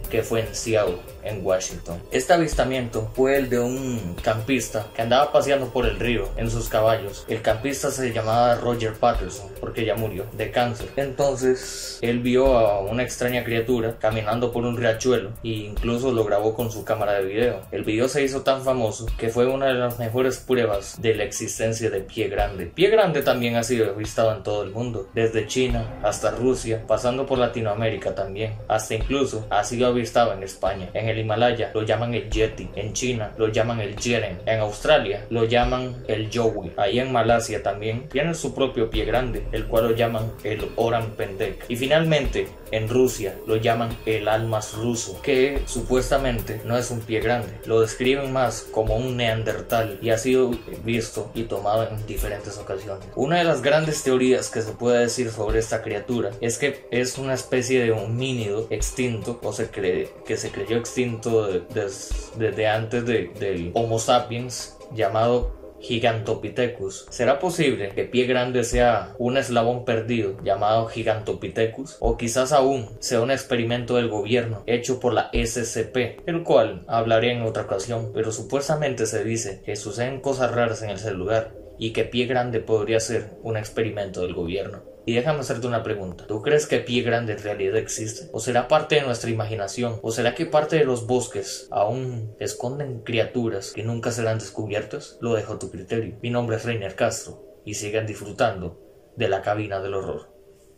que fue en Seattle, en Washington. Este avistamiento fue el de un campista que andaba paseando por el río en sus caballos. El campista se llamaba Roger Patterson porque ya murió de cáncer. Entonces él vio a una extraña criatura caminando por un riachuelo e incluso lo grabó con su cámara de video. El video se hizo tan famoso que fue una de las mejores pruebas de la existencia de Pie Grande. Pie Grande también ha sido avistado en todo el mundo, desde China hasta Rusia, pasando por Latinoamérica también, hasta incluso ha sido avistado en España, Himalaya lo llaman el Yeti, en China lo llaman el Jeren, en Australia lo llaman el Yowie, ahí en Malasia también tienen su propio pie grande, el cual lo llaman el Oran Pendek. Y finalmente en Rusia lo llaman el Almas ruso, que supuestamente no es un pie grande, lo describen más como un neandertal y ha sido visto y tomado en diferentes ocasiones. Una de las grandes teorías que se puede decir sobre esta criatura es que es una especie de homínido extinto o se cree que se creyó extinto desde antes del Homo sapiens llamado Gigantopithecus. ¿Será posible que Pie Grande sea un eslabón perdido llamado Gigantopithecus? O quizás aún sea un experimento del gobierno hecho por la SCP, el cual hablaré en otra ocasión, pero supuestamente se dice que suceden cosas raras en ese lugar y que Pie Grande podría ser un experimento del gobierno. Y déjame hacerte una pregunta. ¿Tú crees que Pie Grande en realidad existe? ¿O será parte de nuestra imaginación? ¿O será que parte de los bosques aún esconden criaturas que nunca serán descubiertas? Lo dejo a tu criterio. Mi nombre es Reiner Castro y sigan disfrutando de la cabina del horror.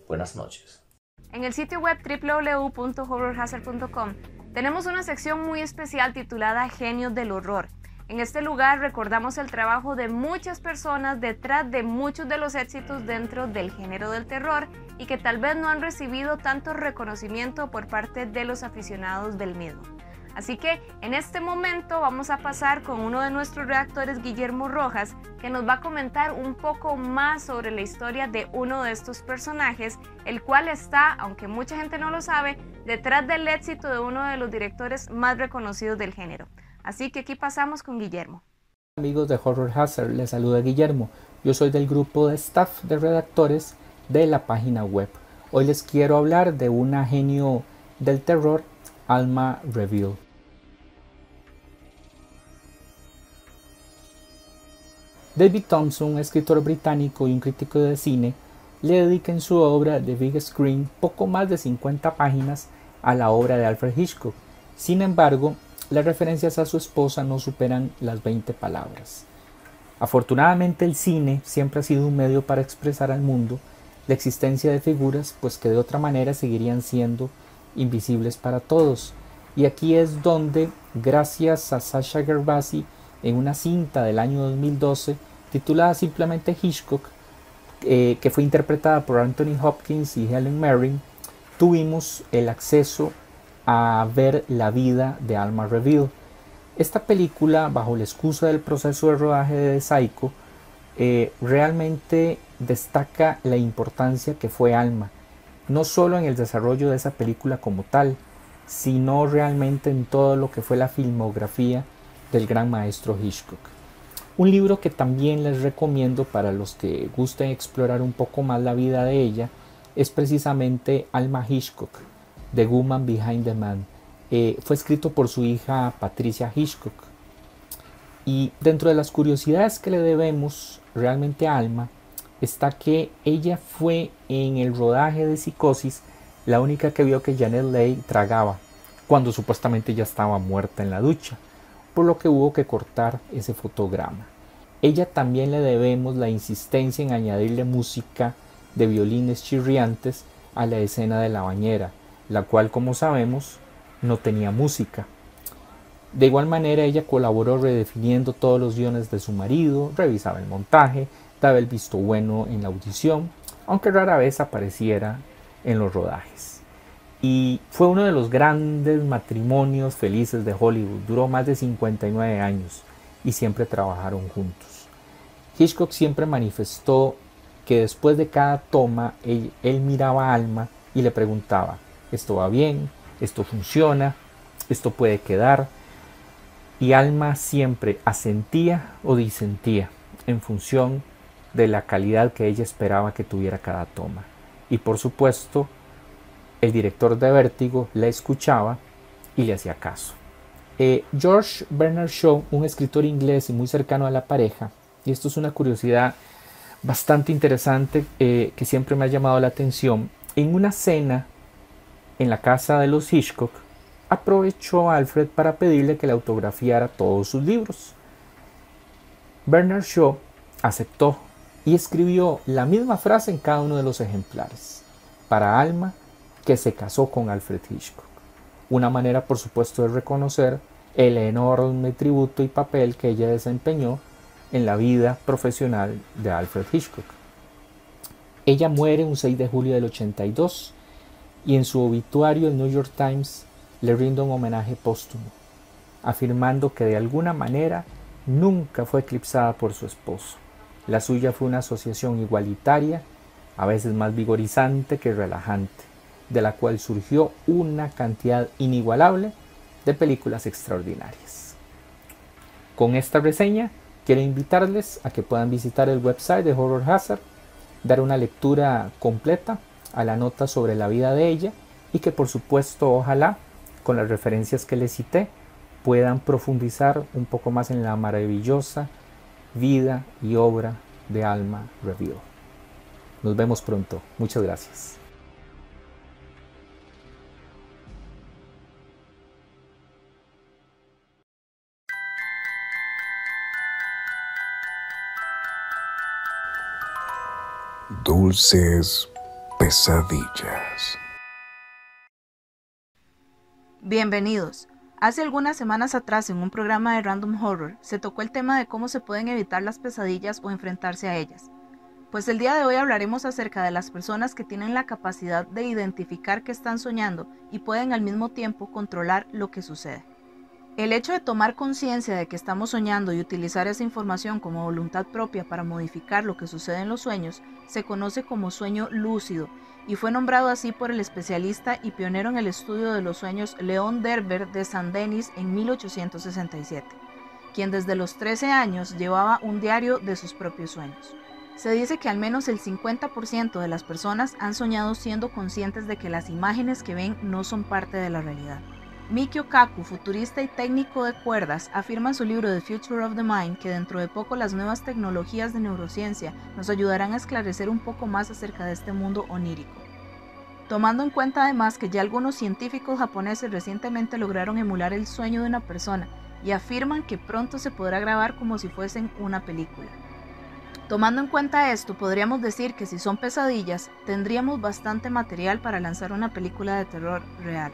Buenas noches. En el sitio web www.horrorhazard.com tenemos una sección muy especial titulada Genios del Horror en este lugar recordamos el trabajo de muchas personas detrás de muchos de los éxitos dentro del género del terror y que tal vez no han recibido tanto reconocimiento por parte de los aficionados del mismo. Así que en este momento vamos a pasar con uno de nuestros redactores, Guillermo Rojas, que nos va a comentar un poco más sobre la historia de uno de estos personajes, el cual está, aunque mucha gente no lo sabe, detrás del éxito de uno de los directores más reconocidos del género. Así que aquí pasamos con Guillermo. Amigos de Horror Hazard, les saluda Guillermo. Yo soy del grupo de staff de redactores de la página web. Hoy les quiero hablar de una genio del terror, Alma Reveal. David Thompson, escritor británico y un crítico de cine, le dedica en su obra The Big Screen poco más de 50 páginas a la obra de Alfred Hitchcock. Sin embargo, las referencias a su esposa no superan las 20 palabras. Afortunadamente el cine siempre ha sido un medio para expresar al mundo la existencia de figuras pues que de otra manera seguirían siendo invisibles para todos. Y aquí es donde, gracias a Sasha Gervasi, en una cinta del año 2012 titulada simplemente Hitchcock, eh, que fue interpretada por Anthony Hopkins y Helen Mirren, tuvimos el acceso a ver la vida de Alma Reville. Esta película, bajo la excusa del proceso de rodaje de Psycho, eh, realmente destaca la importancia que fue Alma, no solo en el desarrollo de esa película como tal, sino realmente en todo lo que fue la filmografía del gran maestro Hitchcock. Un libro que también les recomiendo para los que gusten explorar un poco más la vida de ella es precisamente Alma Hitchcock, The Woman Behind the Man. Eh, fue escrito por su hija Patricia Hitchcock. Y dentro de las curiosidades que le debemos realmente a Alma está que ella fue en el rodaje de Psicosis la única que vio que Janet Leigh tragaba, cuando supuestamente ya estaba muerta en la ducha, por lo que hubo que cortar ese fotograma. Ella también le debemos la insistencia en añadirle música de violines chirriantes a la escena de la bañera, la cual como sabemos no tenía música. De igual manera ella colaboró redefiniendo todos los guiones de su marido, revisaba el montaje, daba el visto bueno en la audición, aunque rara vez apareciera en los rodajes. Y fue uno de los grandes matrimonios felices de Hollywood, duró más de 59 años y siempre trabajaron juntos. Hitchcock siempre manifestó que después de cada toma él, miraba a Alma y le preguntaba, ¿esto va bien? ¿Esto funciona? ¿Esto puede quedar? Y Alma siempre asentía o disentía en función de la calidad que ella esperaba que tuviera cada toma. Y por supuesto, el director de Vértigo la escuchaba y le hacía caso. Eh, George Bernard Shaw, un escritor inglés y muy cercano a la pareja, y esto es una curiosidad bastante interesante eh, que siempre me ha llamado la atención, en una cena en la casa de los Hitchcock, aprovechó a Alfred para pedirle que le autografiara todos sus libros. Bernard Shaw aceptó y escribió la misma frase en cada uno de los ejemplares, para Alma, que se casó con Alfred Hitchcock. Una manera, por supuesto, de reconocer el enorme tributo y papel que ella desempeñó en la vida profesional de Alfred Hitchcock. Ella muere un 6 de julio del 82 y en su obituario el New York Times le rinde un homenaje póstumo, afirmando que de alguna manera nunca fue eclipsada por su esposo. La suya fue una asociación igualitaria, a veces más vigorizante que relajante, de la cual surgió una cantidad inigualable de películas extraordinarias. Con esta reseña quiero invitarles a que puedan visitar el website de Horror Hazard, dar una lectura completa a la nota sobre la vida de ella y que por supuesto ojalá con las referencias que les cité puedan profundizar un poco más en la maravillosa vida y obra de Alma Review. Nos vemos pronto. Muchas gracias. Dulces pesadillas. Bienvenidos. Hace algunas semanas atrás en un programa de Random Horror se tocó el tema de cómo se pueden evitar las pesadillas o enfrentarse a ellas. Pues el día de hoy hablaremos acerca de las personas que tienen la capacidad de identificar que están soñando y pueden al mismo tiempo controlar lo que sucede. El hecho de tomar conciencia de que estamos soñando y utilizar esa información como voluntad propia para modificar lo que sucede en los sueños se conoce como sueño lúcido y fue nombrado así por el especialista y pionero en el estudio de los sueños León Derber de San Denis en 1867, quien desde los 13 años llevaba un diario de sus propios sueños. Se dice que al menos el 50% de las personas han soñado siendo conscientes de que las imágenes que ven no son parte de la realidad. Mikio Kaku, futurista y técnico de cuerdas, afirma en su libro The Future of the Mind que dentro de poco las nuevas tecnologías de neurociencia nos ayudarán a esclarecer un poco más acerca de este mundo onírico. Tomando en cuenta además que ya algunos científicos japoneses recientemente lograron emular el sueño de una persona y afirman que pronto se podrá grabar como si fuesen una película. Tomando en cuenta esto, podríamos decir que si son pesadillas, tendríamos bastante material para lanzar una película de terror real.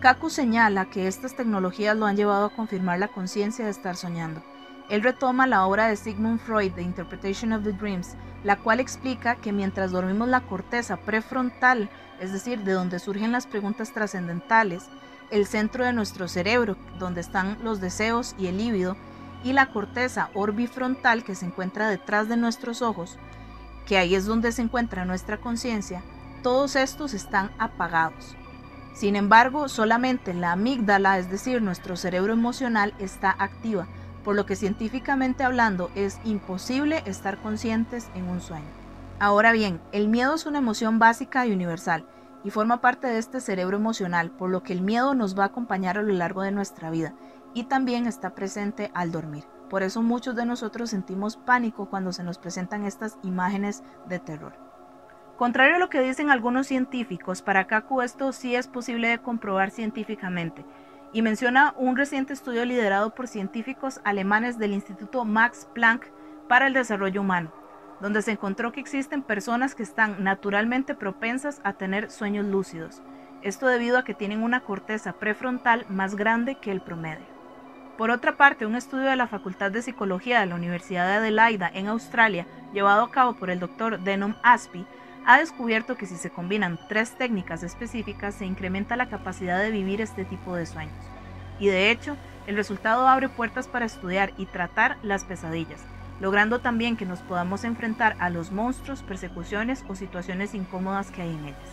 Kaku señala que estas tecnologías lo han llevado a confirmar la conciencia de estar soñando. Él retoma la obra de Sigmund Freud, The Interpretation of the Dreams, la cual explica que mientras dormimos la corteza prefrontal, es decir, de donde surgen las preguntas trascendentales, el centro de nuestro cerebro, donde están los deseos y el líbido, y la corteza orbifrontal que se encuentra detrás de nuestros ojos, que ahí es donde se encuentra nuestra conciencia, todos estos están apagados. Sin embargo, solamente la amígdala, es decir, nuestro cerebro emocional, está activa, por lo que científicamente hablando es imposible estar conscientes en un sueño. Ahora bien, el miedo es una emoción básica y universal, y forma parte de este cerebro emocional, por lo que el miedo nos va a acompañar a lo largo de nuestra vida, y también está presente al dormir. Por eso muchos de nosotros sentimos pánico cuando se nos presentan estas imágenes de terror. Contrario a lo que dicen algunos científicos, para Kaku esto sí es posible de comprobar científicamente, y menciona un reciente estudio liderado por científicos alemanes del Instituto Max Planck para el Desarrollo Humano, donde se encontró que existen personas que están naturalmente propensas a tener sueños lúcidos, esto debido a que tienen una corteza prefrontal más grande que el promedio. Por otra parte, un estudio de la Facultad de Psicología de la Universidad de Adelaida en Australia, llevado a cabo por el Dr. Denom Aspie, ha descubierto que si se combinan tres técnicas específicas se incrementa la capacidad de vivir este tipo de sueños. Y de hecho, el resultado abre puertas para estudiar y tratar las pesadillas, logrando también que nos podamos enfrentar a los monstruos, persecuciones o situaciones incómodas que hay en ellas.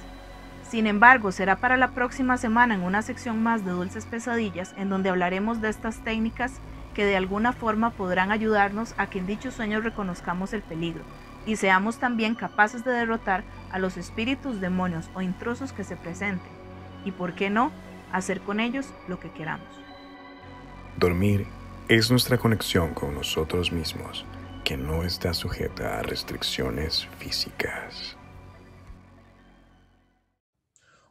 Sin embargo, será para la próxima semana en una sección más de Dulces Pesadillas en donde hablaremos de estas técnicas que de alguna forma podrán ayudarnos a que en dichos sueños reconozcamos el peligro, y seamos también capaces de derrotar a los espíritus, demonios o intrusos que se presenten, y por qué no, hacer con ellos lo que queramos. Dormir es nuestra conexión con nosotros mismos, que no está sujeta a restricciones físicas.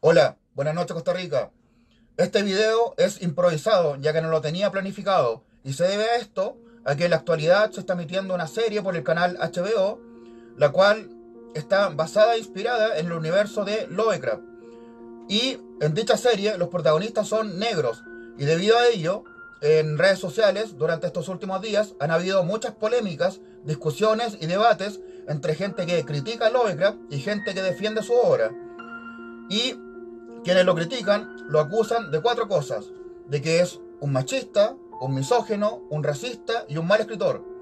Hola, buenas noches Costa Rica. Este video es improvisado ya que no lo tenía planificado y se debe a esto a que en la actualidad se está emitiendo una serie por el canal HBO la cual está basada e inspirada en el universo de Lovecraft. Y en dicha serie los protagonistas son negros y debido a ello en redes sociales durante estos últimos días han habido muchas polémicas, discusiones y debates entre gente que critica Lovecraft y gente que defiende su obra. Y quienes lo critican lo acusan de cuatro cosas, de que es un machista, un misógeno, un racista y un mal escritor.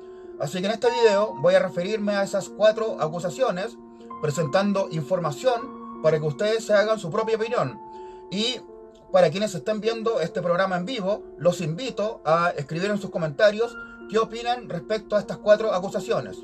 Así que en este video voy a referirme a esas cuatro acusaciones, presentando información para que ustedes se hagan su propia opinión. Y para quienes estén viendo este programa en vivo, los invito a escribir en sus comentarios qué opinan respecto a estas cuatro acusaciones.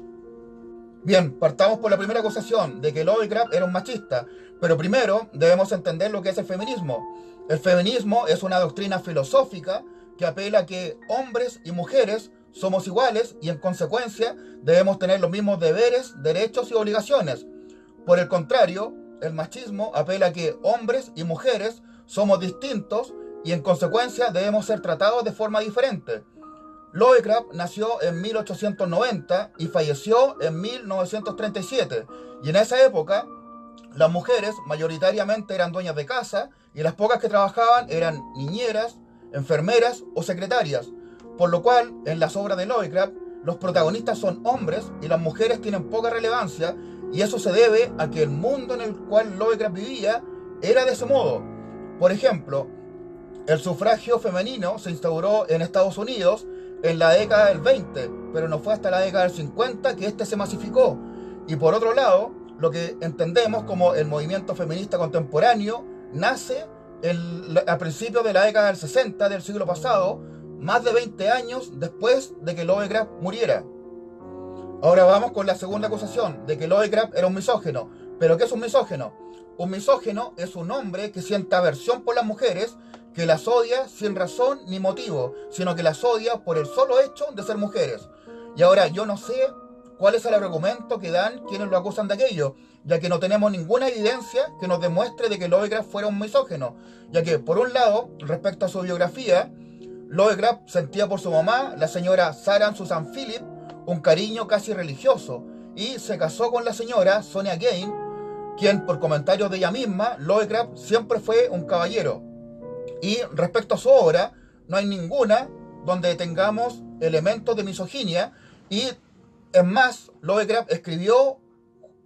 Bien, partamos por la primera acusación de que Lovecraft era un machista, pero primero debemos entender lo que es el feminismo. El feminismo es una doctrina filosófica que apela a que hombres y mujeres somos iguales y en consecuencia debemos tener los mismos deberes, derechos y obligaciones. Por el contrario, el machismo apela a que hombres y mujeres somos distintos y en consecuencia debemos ser tratados de forma diferente. Lovecraft nació en 1890 y falleció en 1937 y en esa época las mujeres mayoritariamente eran dueñas de casa y las pocas que trabajaban eran niñeras, enfermeras o secretarias. Por lo cual, en las obras de Lovecraft, los protagonistas son hombres y las mujeres tienen poca relevancia, y eso se debe a que el mundo en el cual Lovecraft vivía era de ese modo. Por ejemplo, el sufragio femenino se instauró en Estados Unidos en la década del 20, pero no fue hasta la década del 50 que este se masificó. Y por otro lado, lo que entendemos como el movimiento feminista contemporáneo nace a principios de la década del 60 del siglo pasado, más de 20 años después de que Lovecraft muriera. Ahora vamos con la segunda acusación, de que Lovecraft era un misógeno. ¿Pero qué es un misógeno? Un misógeno es un hombre que siente aversión por las mujeres, que las odia sin razón ni motivo, sino que las odia por el solo hecho de ser mujeres. Y ahora yo no sé cuál es el argumento que dan quienes lo acusan de aquello, ya que no tenemos ninguna evidencia que nos demuestre de que Lovecraft fuera un misógeno, ya que por un lado, respecto a su biografía, Lovecraft sentía por su mamá, la señora Sarah Susan Phillip, un cariño casi religioso, y se casó con la señora Sonia Gain, quien por comentarios de ella misma, Lovecraft siempre fue un caballero. Y respecto a su obra, no hay ninguna donde tengamos elementos de misoginia y es más, Lovecraft escribió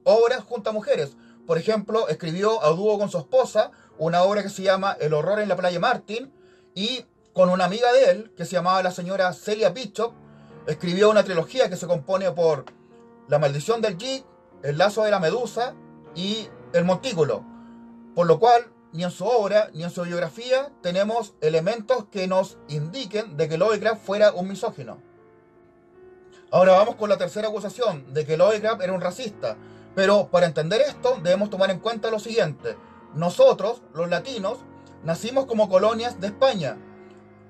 obras junto a mujeres. Por ejemplo, escribió a dúo con su esposa una obra que se llama El horror en la playa Martin y con una amiga de él que se llamaba la señora Celia Bishop escribió una trilogía que se compone por La maldición del Jig, El lazo de la medusa y El montículo. Por lo cual, ni en su obra ni en su biografía tenemos elementos que nos indiquen de que Lovecraft fuera un misógino. Ahora vamos con la tercera acusación, de que Lovecraft era un racista. Pero para entender esto debemos tomar en cuenta lo siguiente. Nosotros, los latinos, nacimos como colonias de España.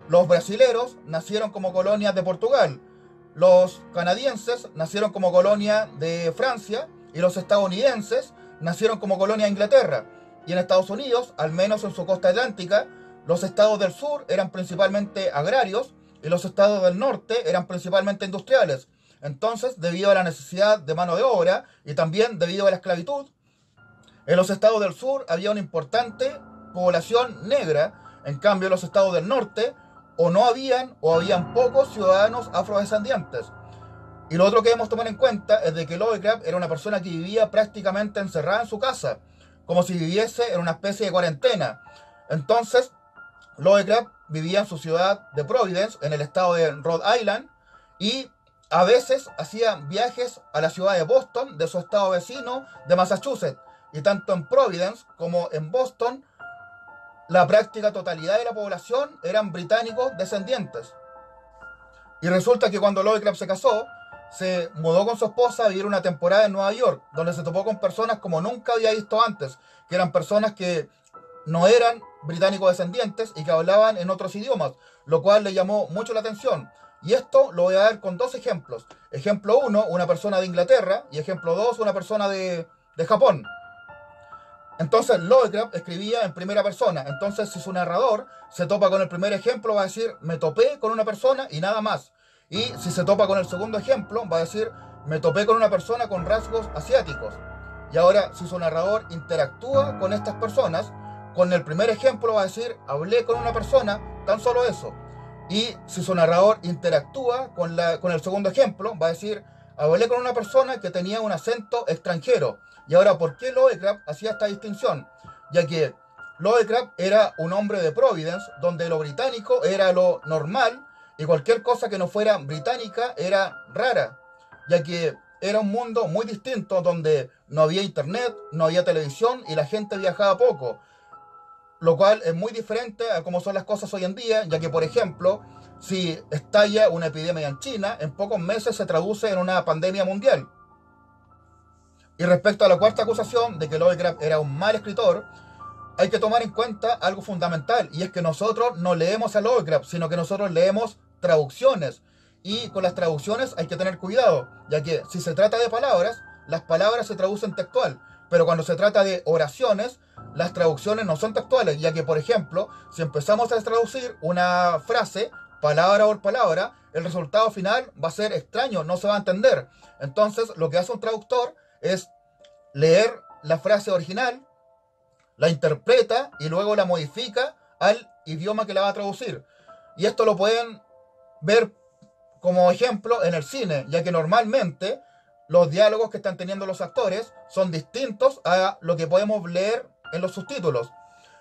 Los brasileros nacieron como colonias de Portugal. Los canadienses nacieron como colonia de Francia y los estadounidenses nacieron como colonia de Inglaterra. Y en Estados Unidos, al menos en su costa atlántica, los estados del sur eran principalmente agrarios y los estados del norte eran principalmente industriales. Entonces, debido a la necesidad de mano de obra y también debido a la esclavitud, en los estados del sur había una importante población negra, en cambio en los estados del norte o no habían o habían pocos ciudadanos afrodescendientes. Y lo otro que debemos tomar en cuenta es de que Lovecraft era una persona que vivía prácticamente encerrada en su casa, como si viviese en una especie de cuarentena. Entonces, Lovecraft vivía en su ciudad de Providence, en el estado de Rhode Island, y a veces hacía viajes a la ciudad de Boston, de su estado vecino de Massachusetts. Y tanto en Providence como en Boston, la práctica totalidad de la población eran británicos descendientes. Y resulta que cuando Lovecraft se casó, se mudó con su esposa a vivir una temporada en Nueva York, donde se topó con personas como nunca había visto antes, que eran personas que no eran británicos descendientes y que hablaban en otros idiomas, lo cual le llamó mucho la atención. Y esto lo voy a dar con dos ejemplos. Ejemplo 1, una persona de Inglaterra, y ejemplo 2, una persona de, de Japón. Entonces Lovecraft escribía en primera persona. Entonces si su narrador se topa con el primer ejemplo, va a decir, me topé con una persona y nada más. Y si se topa con el segundo ejemplo, va a decir, me topé con una persona con rasgos asiáticos. Y ahora, si su narrador interactúa con estas personas, con el primer ejemplo va a decir, hablé con una persona, tan solo eso. Y si su narrador interactúa con, la, con el segundo ejemplo, va a decir, hablé con una persona que tenía un acento extranjero. Y ahora, ¿por qué Lovecraft hacía esta distinción? Ya que Lovecraft era un hombre de Providence, donde lo británico era lo normal y cualquier cosa que no fuera británica era rara, ya que era un mundo muy distinto donde no había internet, no había televisión y la gente viajaba poco lo cual es muy diferente a cómo son las cosas hoy en día, ya que, por ejemplo, si estalla una epidemia en China, en pocos meses se traduce en una pandemia mundial. Y respecto a la cuarta acusación de que Lovecraft era un mal escritor, hay que tomar en cuenta algo fundamental, y es que nosotros no leemos a Lovecraft, sino que nosotros leemos traducciones. Y con las traducciones hay que tener cuidado, ya que si se trata de palabras, las palabras se traducen textual, pero cuando se trata de oraciones, las traducciones no son textuales, ya que, por ejemplo, si empezamos a traducir una frase palabra por palabra, el resultado final va a ser extraño, no se va a entender. Entonces, lo que hace un traductor es leer la frase original, la interpreta y luego la modifica al idioma que la va a traducir. Y esto lo pueden ver como ejemplo en el cine, ya que normalmente los diálogos que están teniendo los actores son distintos a lo que podemos leer en los subtítulos.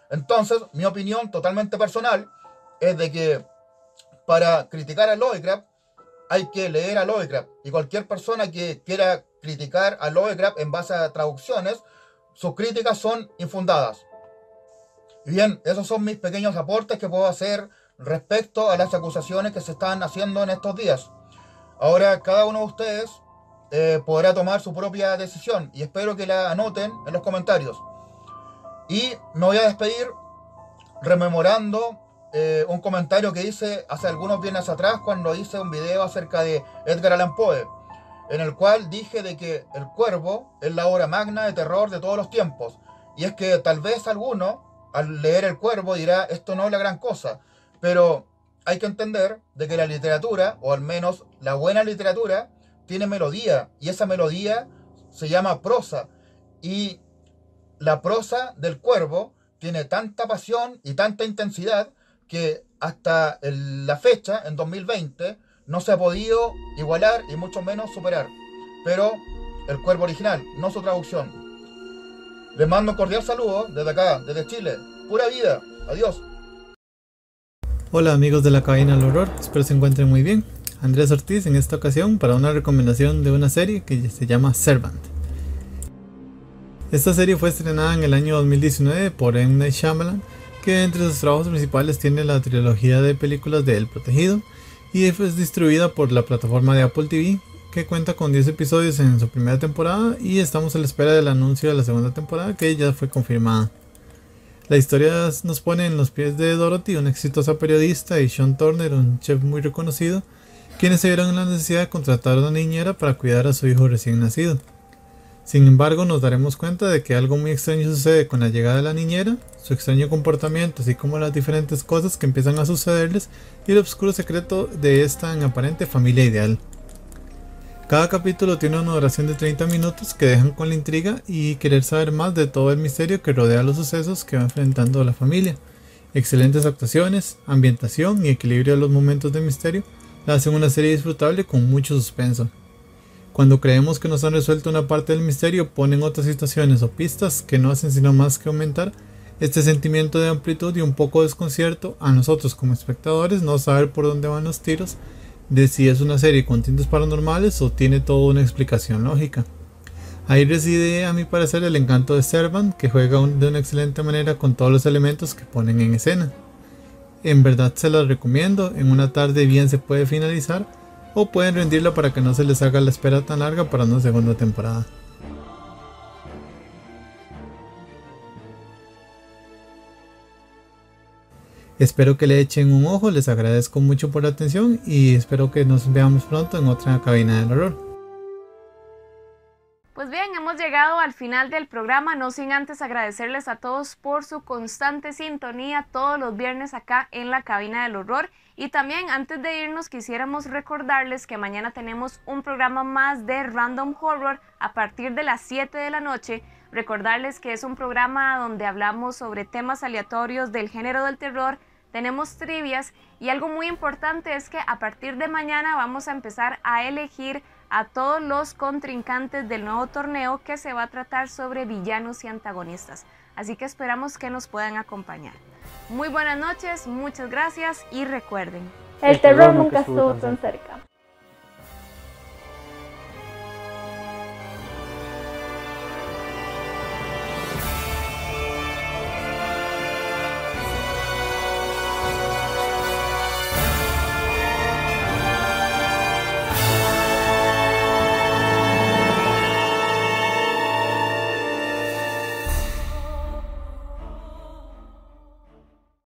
Entonces, mi opinión totalmente personal es de que para criticar a Lovecraft hay que leer a Lovecraft. Y cualquier persona que quiera criticar a Lovecraft en base a traducciones, sus críticas son infundadas. Bien, esos son mis pequeños aportes que puedo hacer respecto a las acusaciones que se están haciendo en estos días. Ahora, cada uno de ustedes eh, podrá tomar su propia decisión y espero que la anoten en los comentarios. Y me voy a despedir rememorando eh, un comentario que hice hace algunos viernes atrás cuando hice un video acerca de Edgar Allan Poe, en el cual dije de que El Cuervo es la obra magna de terror de todos los tiempos. Y es que tal vez alguno, al leer El Cuervo, dirá, esto no es la gran cosa, pero hay que entender de que la literatura, o al menos la buena literatura, tiene melodía, y esa melodía se llama prosa. Y la prosa del cuervo tiene tanta pasión y tanta intensidad que hasta la fecha, en 2020, no se ha podido igualar y mucho menos superar. Pero el cuervo original, no su traducción. Les mando un cordial saludo desde acá, desde Chile. Pura vida. Adiós. Hola amigos de la cabina del horror, espero se encuentren muy bien. Andrés Ortiz en esta ocasión para una recomendación de una serie que se llama Servant. Esta serie fue estrenada en el año 2019 por M. Night Shyamalan, que entre sus trabajos principales tiene la trilogía de películas de El Protegido y es distribuida por la plataforma de Apple TV, que cuenta con 10 episodios en su primera temporada y estamos a la espera del anuncio de la segunda temporada que ya fue confirmada. La historia nos pone en los pies de Dorothy, una exitosa periodista, y Sean Turner, un chef muy reconocido, quienes se vieron en la necesidad de contratar a una niñera para cuidar a su hijo recién nacido. Sin embargo, nos daremos cuenta de que algo muy extraño sucede con la llegada de la niñera, su extraño comportamiento, así como las diferentes cosas que empiezan a sucederles y el oscuro secreto de esta aparente familia ideal. Cada capítulo tiene una duración de 30 minutos que dejan con la intriga y querer saber más de todo el misterio que rodea los sucesos que va enfrentando la familia. Excelentes actuaciones, ambientación y equilibrio de los momentos de misterio la hacen una serie disfrutable con mucho suspenso. Cuando creemos que nos han resuelto una parte del misterio, ponen otras situaciones o pistas que no hacen sino más que aumentar este sentimiento de amplitud y un poco de desconcierto a nosotros como espectadores no saber por dónde van los tiros de si es una serie con tintes paranormales o tiene toda una explicación lógica. Ahí reside a mi parecer el encanto de Servant que juega de una excelente manera con todos los elementos que ponen en escena. En verdad se las recomiendo, en una tarde bien se puede finalizar o pueden rendirla para que no se les haga la espera tan larga para una segunda temporada. Espero que le echen un ojo, les agradezco mucho por la atención y espero que nos veamos pronto en otra cabina del horror. Pues bien, hemos llegado al final del programa, no sin antes agradecerles a todos por su constante sintonía todos los viernes acá en la cabina del horror. Y también antes de irnos quisiéramos recordarles que mañana tenemos un programa más de Random Horror a partir de las 7 de la noche. Recordarles que es un programa donde hablamos sobre temas aleatorios del género del terror, tenemos trivias y algo muy importante es que a partir de mañana vamos a empezar a elegir a todos los contrincantes del nuevo torneo que se va a tratar sobre villanos y antagonistas. Así que esperamos que nos puedan acompañar. Muy buenas noches, muchas gracias y recuerden. El terror nunca estuvo tan cerca.